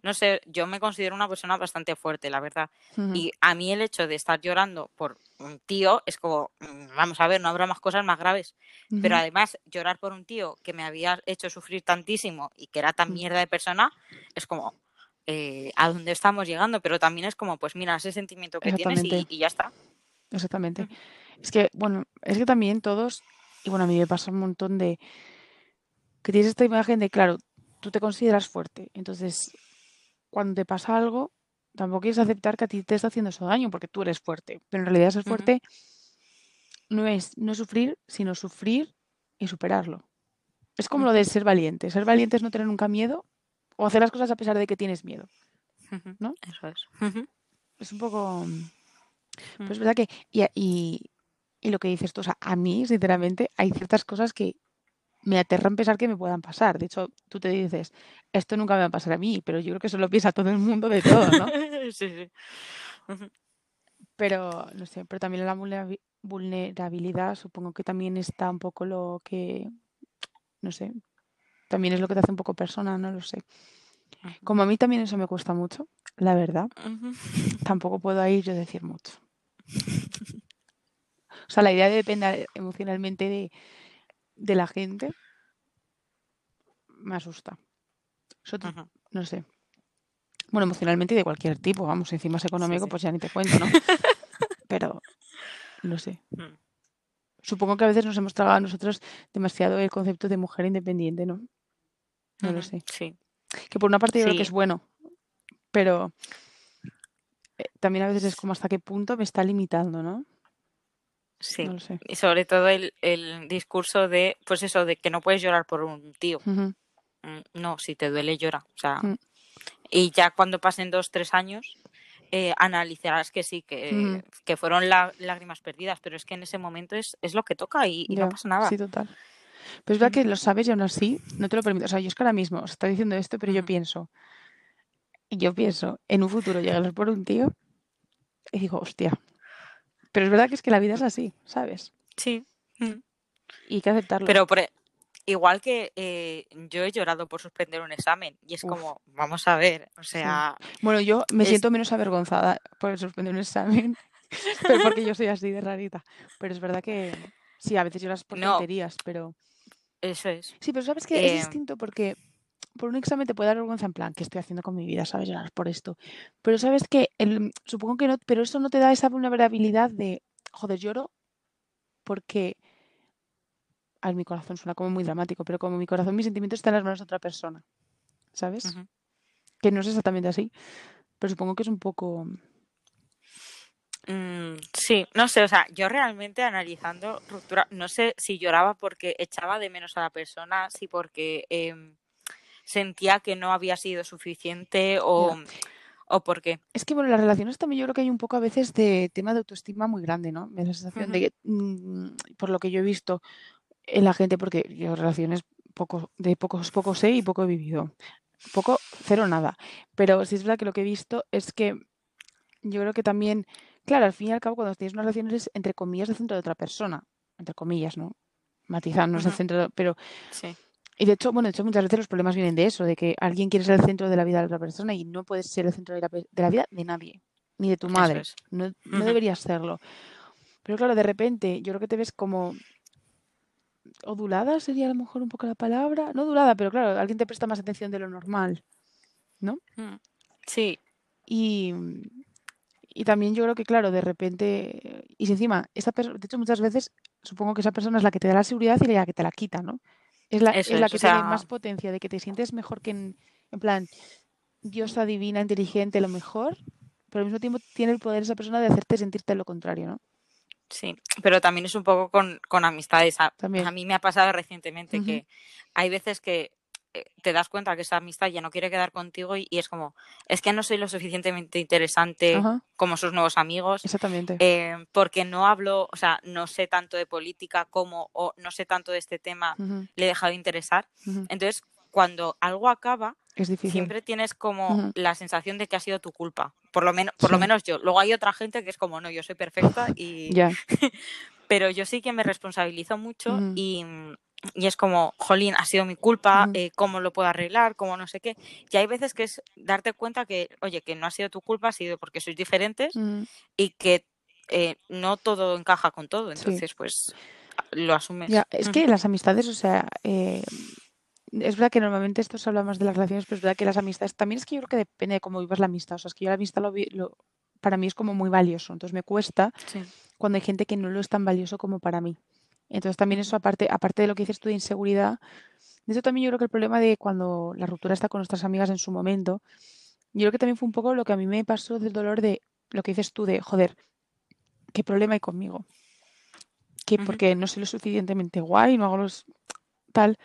no sé, yo me considero una persona bastante fuerte, la verdad. Y a mí el hecho de estar llorando por un tío es como, mm, vamos a ver, no habrá más cosas más graves. Pero además, llorar por un tío que me había hecho sufrir tantísimo y que era tan mierda de persona, es como, eh, a dónde estamos llegando, pero también es como, pues mira, ese sentimiento que tienes y ya está. Exactamente. Es que, bueno, es que también todos, y bueno, a mí me pasa un montón de que tienes esta imagen de, claro, tú te consideras fuerte, entonces cuando te pasa algo, tampoco quieres aceptar que a ti te está haciendo eso daño porque tú eres fuerte, pero en realidad ser fuerte no es no sufrir, sino sufrir y superarlo. Es como lo de ser valiente. Ser valiente es no tener nunca miedo o hacer las cosas a pesar de que tienes miedo. ¿No? Eso es. Es un poco... Pues es Mm. verdad que... Y, y, y lo que dices tú, o sea, a mí, sinceramente, hay ciertas cosas que me aterran pensar que me puedan pasar. De hecho, tú te dices, esto nunca me va a pasar a mí, pero yo creo que eso lo piensa todo el mundo de todo, ¿no? sí, sí. Pero, no sé, pero también la vulnerabi- vulnerabilidad supongo que también está un poco lo que, no sé, también es lo que te hace un poco persona, no lo sé. Como a mí también eso me cuesta mucho, la verdad, tampoco puedo ahí yo decir mucho. O sea, la idea de depender emocionalmente de, de la gente me asusta. Eso te- Ujú. no sé. Bueno, emocionalmente y de cualquier tipo, vamos, encima es económico, sí. pues ya ni te cuento, ¿no? Pero, no sé. Mm. Supongo que a veces nos hemos tragado a nosotros demasiado el concepto de mujer independiente, ¿no? No lo sé. Sí. Que por una parte yo creo que es bueno, pero también a veces es como hasta qué punto me está limitando, ¿no? Sí. No. Y sobre todo el, el discurso de, pues eso, de que no puedes llorar por un tío. Mm, No, si te duele, llora. O sea, Mm. y ya cuando pasen dos, tres años, eh, analizarás que sí, que, que fueron la- lágrimas perdidas, pero es que en ese momento es, es lo que toca y, y no pasa nada. sí, total. Pero es verdad que lo sabes y aún así no te lo permites. O sea, yo es que ahora mismo os está diciendo esto, pero yo pienso, y yo pienso, en un futuro llegar por un tío y digo, hostia. Pero es verdad que es que la vida es así, ¿sabes? Sí. Mm. Y hay que aceptarlo. Pero por, e- igual que eh, yo he llorado por suspender un examen y es Uf. como, vamos a ver, o sea, Bueno, yo me Es- siento menos avergonzada por suspender un examen, pero porque yo soy así de rarita. Pero es verdad que sí, a veces lloras por No. tonterías, pero eso es. sí, pero sabes que es Eh, distinto porque por un examen te puede dar vergüenza en plan, ¿qué estoy haciendo con mi vida? ¿Sabes? Llorar por esto. Pero sabes que el, supongo que no, pero eso no te da esa vulnerabilidad de, joder, lloro porque a mi corazón suena como muy dramático, pero como mi corazón, mis sentimientos están en las manos de otra persona, ¿sabes? Que no es exactamente así, pero supongo que es un poco... Mm, sí, no sé, o sea, yo realmente analizando ruptura, no sé si lloraba porque echaba de menos a la persona, si porque em, sentía que no había sido suficiente o, o por qué. Es que, bueno, las relaciones también yo creo que hay un poco a veces de tema de autoestima muy grande, ¿no? Me da la sensación de que, mm, por lo que yo he visto en la gente, porque yo relaciones poco, de pocos, poco sé y poco he vivido. Poco, cero, nada. Pero sí es verdad que lo que he visto es que yo creo que también, claro, al fin y al cabo, cuando tienes una relación eres, entre comillas, el centro de otra persona. Entre comillas, ¿no? Matizar, no es el centro, de- pero Sí, y de hecho, bueno, de hecho muchas veces los problemas vienen de eso, de que alguien quiere ser el centro de la vida de otra persona y no puedes ser el centro de la, de la vida de nadie, ni de tu madre. es. No, no deberías serlo. Pero claro, de repente, yo creo que te ves como odulada, sería a lo mejor un poco la palabra. No odulada, pero claro, alguien te presta más atención de lo normal. Mm. Sí, Y, y también yo creo que, claro, de repente, y si encima, esa persona, de hecho muchas veces supongo que esa persona es la que te da la seguridad y la que te la quita, ¿no? Es la, Eso es la que o tiene más potencia de que te sientes mejor que en, en plan, diosa divina, inteligente, lo mejor, pero al mismo tiempo tiene el poder esa persona de hacerte sentirte lo contrario, ¿no? sí, pero también es un poco con, con amistades. A, También. a mí me ha pasado recientemente que hay veces que te das cuenta que esa amistad ya no quiere quedar contigo y, y es como, es que no soy lo suficientemente interesante Ajá, como sus nuevos amigos. exactamente. eh, porque no hablo, o sea, no sé tanto de política como, o no sé tanto de este tema, le he dejado de interesar. ujú. Entonces, cuando algo acaba, Es difícil. siempre tienes como la sensación de que ha sido tu culpa. Por lo menos, por lo menos yo. Luego hay otra gente que es como, no, yo soy perfecta y. Ya, Pero yo sí que me responsabilizo mucho y, y es como, jolín, ha sido mi culpa, eh, cómo lo puedo arreglar, cómo no sé qué. Y hay veces que es darte cuenta que, oye, que no ha sido tu culpa, ha sido porque sois diferentes Ujú. y que eh, no todo encaja con todo. Sí. Entonces, pues lo asumes. Ya, es que las amistades, o sea, eh, es verdad que normalmente esto se habla más de las relaciones, pero es verdad que las amistades, también es que yo creo que depende de cómo vivas la amistad. O sea, es que yo la amistad lo, lo para mí es como muy valioso. Entonces me cuesta cuando hay gente que no lo es tan valioso como para mí. Entonces también eso, aparte, aparte de lo que dices tú de inseguridad, de eso también yo creo que el problema de cuando la ruptura está con nuestras amigas en su momento, yo creo que también fue un poco lo que a mí me pasó del dolor de lo que dices tú de, joder, ¿qué problema hay conmigo? Que porque no soy lo suficientemente guay, no hago los tal.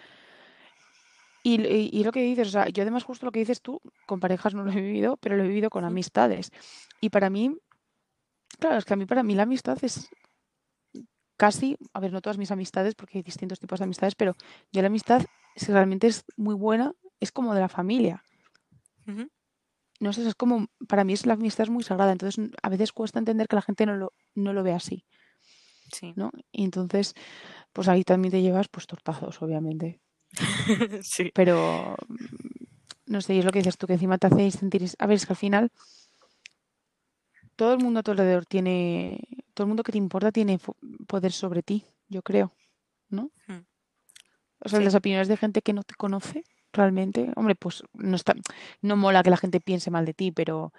Y, y, lo que dices, o sea, yo además justo lo que dices tú, con parejas no lo he vivido, pero lo he vivido con amistades. Y para mí, claro, es que a mí, para mí la amistad es casi, a ver, no todas mis amistades, porque hay distintos tipos de amistades, pero yo la amistad, si realmente es muy buena, es como de la familia. No sé, es como, para mí es la amistad es muy sagrada, entonces a veces cuesta entender que la gente no lo, no lo ve así. Sí. ¿no? Y entonces, pues ahí también te llevas pues tortazos, obviamente. sí. Pero, no sé, es lo que dices tú, que encima te hacéis sentir... A ver, es que al final todo el mundo a tu alrededor tiene, todo el mundo que te importa tiene poder sobre ti, yo creo, ¿no? O sea, las opiniones de gente que no te conoce realmente, hombre, pues no está, no mola que la gente piense mal de ti, pero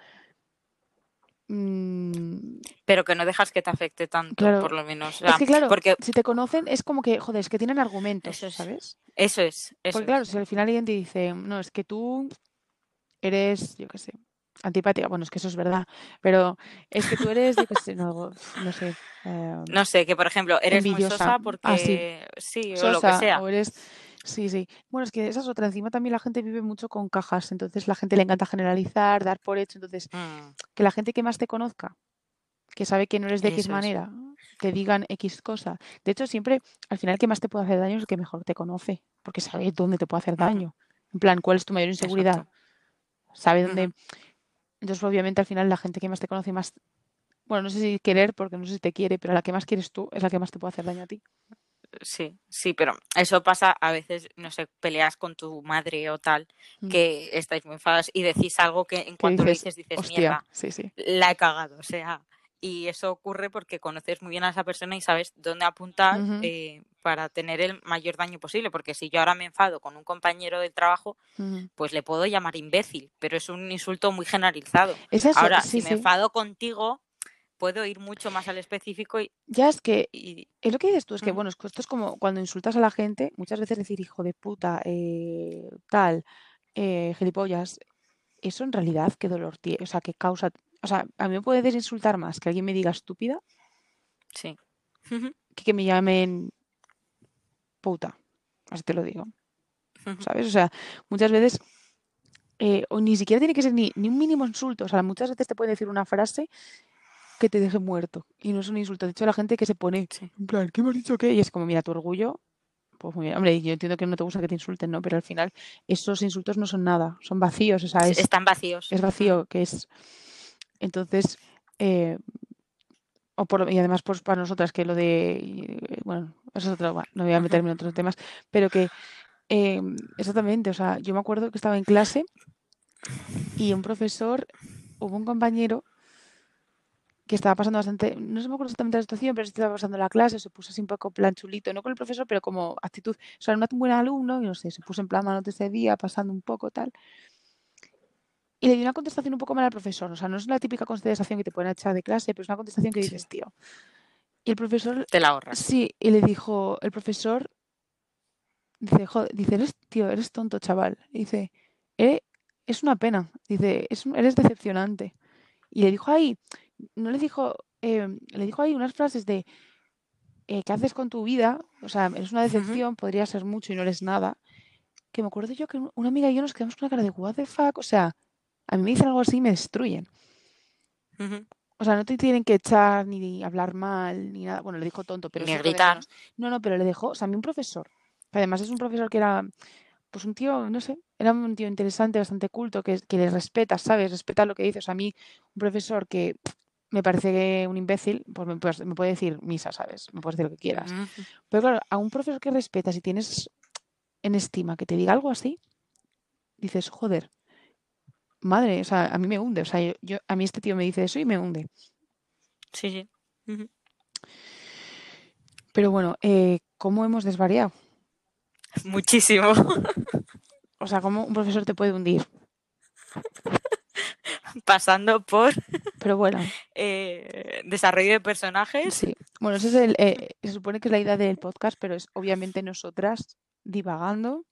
mm, pero que no dejas que te afecte tanto, por lo menos. es que claro, porque si te conocen es como que, joder, es que tienen argumentos, eso ¿sabes? Eso es. Eso porque claro, si al final alguien te dice, no, es que tú eres, yo qué sé, antipática, bueno, es que eso es verdad, pero es que tú eres, yo sé, no, no sé. Eh, no sé, que por ejemplo, eres muy sosa porque ah, sí, o lo que sea. O eres, sí, sí. Bueno, es que esa es otra. Encima también la gente vive mucho con cajas, entonces la gente le encanta generalizar, dar por hecho, entonces mm. que la gente que más te conozca, que sabe que no eres de X manera, te digan X cosa. De hecho, siempre, al final, que más te puede hacer daño es el que mejor te conoce, porque sabe dónde te puede hacer daño. En plan, ¿cuál es tu mayor inseguridad? Sabe dónde. Entonces, obviamente, al final la gente que más te conoce más, bueno, no sé si querer, porque no sé si te quiere, pero la que más quieres tú es la que más te puede hacer daño a ti. Sí, sí, pero eso pasa a veces, no sé, peleas con tu madre o tal, mm. que estáis muy enfadados y decís algo que en cuanto lo dices, dices, mierda, sí, sí. la he cagado, o sea, y eso ocurre porque conoces muy bien a esa persona y sabes dónde apuntar eh, para tener el mayor daño posible. Porque si yo ahora me enfado con un compañero del trabajo, pues le puedo llamar imbécil, pero es un insulto muy generalizado. ahora, si me enfado contigo, puedo ir mucho más al específico y... Ya es que, es lo que dices tú, es que, bueno, esto es como cuando insultas a la gente, muchas veces decir hijo de puta, eh, tal, eh, gilipollas, eso en realidad qué dolor tiene, o sea, qué causa o sea, a mí me puede insultar más que alguien me diga estúpida. Sí. Que que me llamen puta. Así te lo digo. ¿Sabes? O sea, muchas veces. Eh, o ni siquiera tiene que ser ni, un mínimo insulto. O sea, muchas veces te pueden decir una frase que te deje muerto. Y no es un insulto. De hecho, la gente que se pone en plan, ¿qué me has dicho qué? Y es como, mira, tu orgullo. Pues muy bien. Hombre, yo entiendo que no te gusta que te insulten, ¿no? Pero al final, esos insultos no son nada. Son vacíos. O sea, Están vacíos. Es vacío, que es entonces, eh, o por, y además pues para nosotras que lo de, bueno, eso es otro, no voy a meterme en otros temas, pero que eh, exactamente, o sea, yo me acuerdo que estaba en clase y un profesor, hubo un compañero que estaba pasando bastante, no se me acuerdo exactamente la situación, pero estaba pasando la clase, se puso así un poco plan chulito, no con el profesor, pero como actitud, o sea, era un buen alumno, y no sé, se puso en plan manote ese día, pasando un poco tal. Y le di una contestación un poco mal al profesor. O sea, no es la típica contestación que te pueden echar de clase, pero es una contestación que dices, tío. Y el profesor. Te la ahorras. Sí, y le dijo, el profesor. Dice, joder, dice, eres, tío, eres tonto, chaval. dice, eh, es una pena. Dice, es, eres decepcionante. Y le dijo ahí, no le dijo, em, le dijo ahí unas frases de, eh, ¿qué haces con tu vida? O sea, eres una decepción, podría ser mucho y no eres nada. Que me acuerdo yo que una amiga y yo nos quedamos con una cara de, what the fuck, o sea a mí me dicen algo así y me destruyen. O sea, no te tienen que echar ni hablar mal ni nada. Bueno, le dijo tonto, pero... Ni gritar. No, no, pero le dejó... O sea, a mí un profesor, que además es un profesor que era, pues un tío, no sé, era un tío interesante, bastante culto, que, que le respeta, ¿sabes? Respeta lo que dices. O sea, a mí un profesor que me parece un imbécil, pues me, me, puede decir misa, ¿sabes? Me puedes decir lo que quieras. Pero claro, a un profesor que respetas y tienes en estima que te diga algo así, dices, joder, madre, o sea, a mí me hunde. O sea, yo, a mí este tío me dice eso y me hunde. Sí, sí. Pero bueno, eh, ¿cómo hemos desvariado? Muchísimo. o sea, ¿cómo un profesor te puede hundir? Pasando por Pero bueno, eh, desarrollo de personajes. sí. Bueno, ese es el, eh, se supone que es la idea del podcast, pero es obviamente nosotras divagando,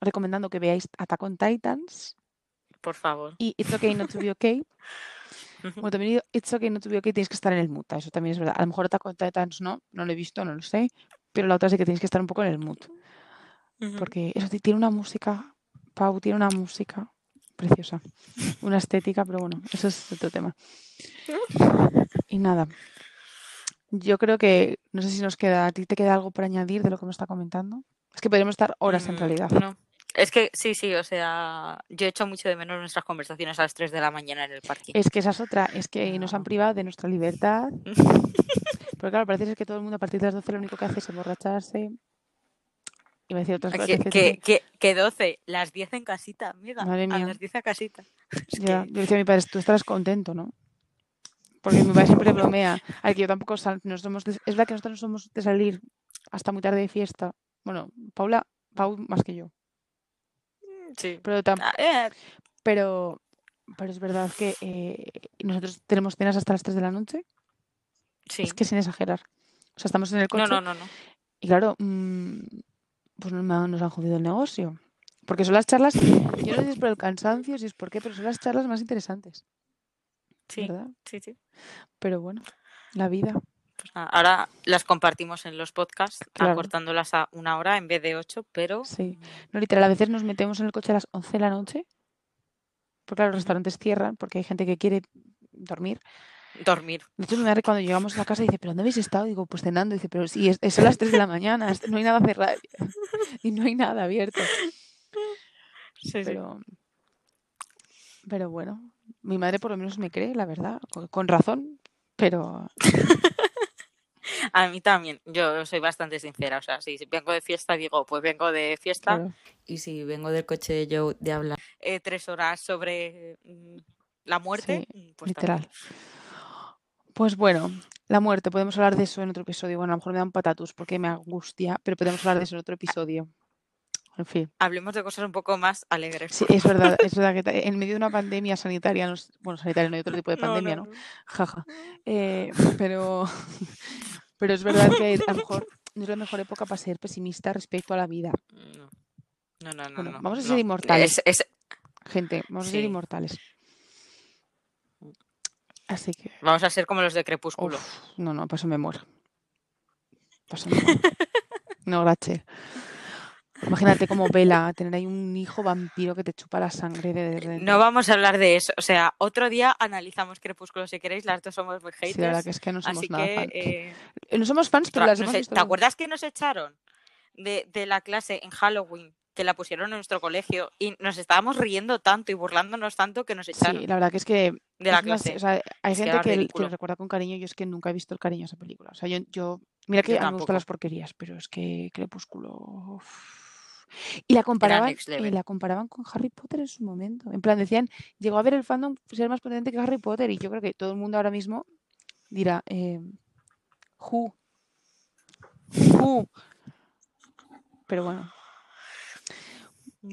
recomendando que veáis Attack on Titans Por favor. y It's Okay Not to Be Okay. Bueno, también It's Okay Not to Be Okay tienes que estar en el mood, eso también es verdad. A lo mejor on Titans no, no lo he visto, no lo sé, pero la otra sí que tienes que estar un poco en el mood. Porque eso ti- tiene una música, Pau, tiene una música preciosa. Una estética, pero bueno, eso es otro tema. Y nada. Yo creo que, no sé si nos queda, ¿a ti te queda algo por añadir de lo que me está comentando? Es que podríamos estar horas en Mm, realidad. No. Es que sí, sí, o sea, yo he hecho mucho de menos nuestras conversaciones a las 3 de la mañana en el parque. Es que esa es otra, es que nos han No. privado de nuestra libertad. Porque claro, parece que todo el mundo a partir de las 12 lo único que hace es emborracharse. Iba a decir otras cosas. Que, que, que, que 12, las 10 en casita, amiga. Madre A las 10 a casita. Es Ya, yo decía a mi padre, tú estarás contento, ¿no? Porque mi padre siempre bromea. Al que yo tampoco sal- no somos de- es verdad que nosotros no somos de salir hasta muy tarde de fiesta. Bueno, Paula, Pau más que yo. Sí. Pero, Ah, eh, pero, pero es verdad que eh, nosotros tenemos cenas hasta las 3 de la noche. sí. Es que sin exagerar. O sea, estamos en el coche No, no, no, no. y claro, mm, pues nos, han- nos han jodido el negocio. Porque son las charlas, yo no sé si es por el cansancio, si es por qué, pero son las charlas más interesantes, Sí, ¿verdad? sí, sí. Pero bueno, la vida. Pues nada, ahora las compartimos en los podcasts, Claro. acortándolas a una hora en vez de ocho, pero Sí. No, literal, a veces nos metemos en el coche a las 11 de la noche, porque claro, los restaurantes cierran, porque hay gente que quiere dormir. dormir. De hecho, mi madre cuando llegamos a la casa dice, ¿pero dónde habéis estado? Digo, pues cenando. Dice, pero sí, es, es- son las 3 de la mañana, no hay nada cerrado. Y no hay nada abierto. Sí, sí. Pero, pero bueno, mi madre por lo menos me cree, la verdad, con, con razón, pero A mí también, yo soy bastante sincera, o sea, si vengo de fiesta digo, pues vengo de fiesta, claro, y si vengo del coche de Joe de hablar eh, tres horas sobre mm, la muerte, mm, pues literal. también. Pues bueno, la muerte, podemos hablar de eso en otro episodio. Bueno, a lo mejor me da un patatus porque me angustia, pero podemos hablar de eso en otro episodio. En fin, Hablemos de cosas un poco más alegres. sí, es verdad, es verdad que en medio de una pandemia sanitaria, bueno, sanitaria no hay otro tipo de pandemia, no, ¿no? no. Jaja. Eh, pero, pero es verdad que a lo mejor no es la mejor época para ser pesimista respecto a la vida. No, no, no, no. Bueno, no, vamos a no. ser inmortales. Es- es- Gente, vamos a ser inmortales. Así que, vamos a ser como los de Crepúsculo. uf, no, no, paso me muero. Paso me muero. No, gracias. Imagínate como Vela, tener ahí un hijo vampiro que te chupa la sangre de, de- de- No vamos a hablar de eso. O sea, otro día analizamos Crepúsculo si queréis. Las dos somos muy haters. Sí, la verdad que es que no somos así nada que. fans. eh, No somos fans, pero las no hemos sé, visto. ¿Te acuerdas que nos echaron de, de la clase en Halloween? Que la pusieron en nuestro colegio y nos estábamos riendo tanto y burlándonos tanto que nos echaron Sí, la verdad que es que de la es una se- clase. o sea, hay Es gente que, que lo recuerda con cariño. Yo es que nunca he visto el cariño a esa película. O sea, yo, yo mira que Yo a mí me gustan las porquerías, pero es que Crepúsculo. uf. Y la comparaban, la comparaban con Harry Potter en su momento. En plan, decían, llegó a ver el fandom ser más potente que Harry Potter. Y yo creo que todo el mundo ahora mismo dirá, eh, Who? Who? Pero bueno,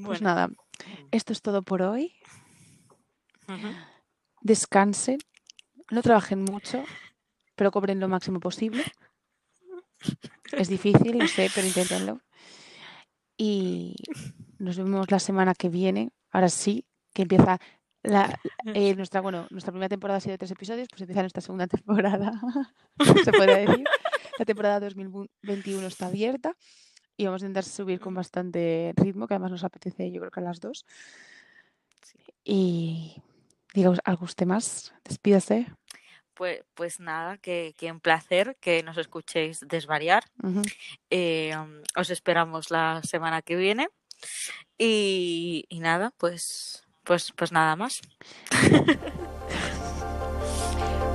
pues nada. Esto es todo por hoy. descansen, no trabajen mucho, pero cobren lo máximo posible. Es difícil, lo sé, pero inténtenlo. Y nos vemos la semana que viene. Ahora sí, que empieza la, eh, nuestra, bueno, nuestra primera temporada ha sido de tres episodios, pues empieza nuestra segunda temporada, se puede decir. La temporada 2021 está abierta y vamos a intentar subir con bastante ritmo, que además nos apetece, yo creo que a las dos. Sí. Y diga algo usted más, despídase. Pues, pues nada, que, que un placer que nos escuchéis desvariar. Eh, um, os esperamos la semana que viene. Y, y nada, pues, pues, pues nada más.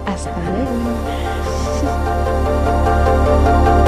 Hasta luego.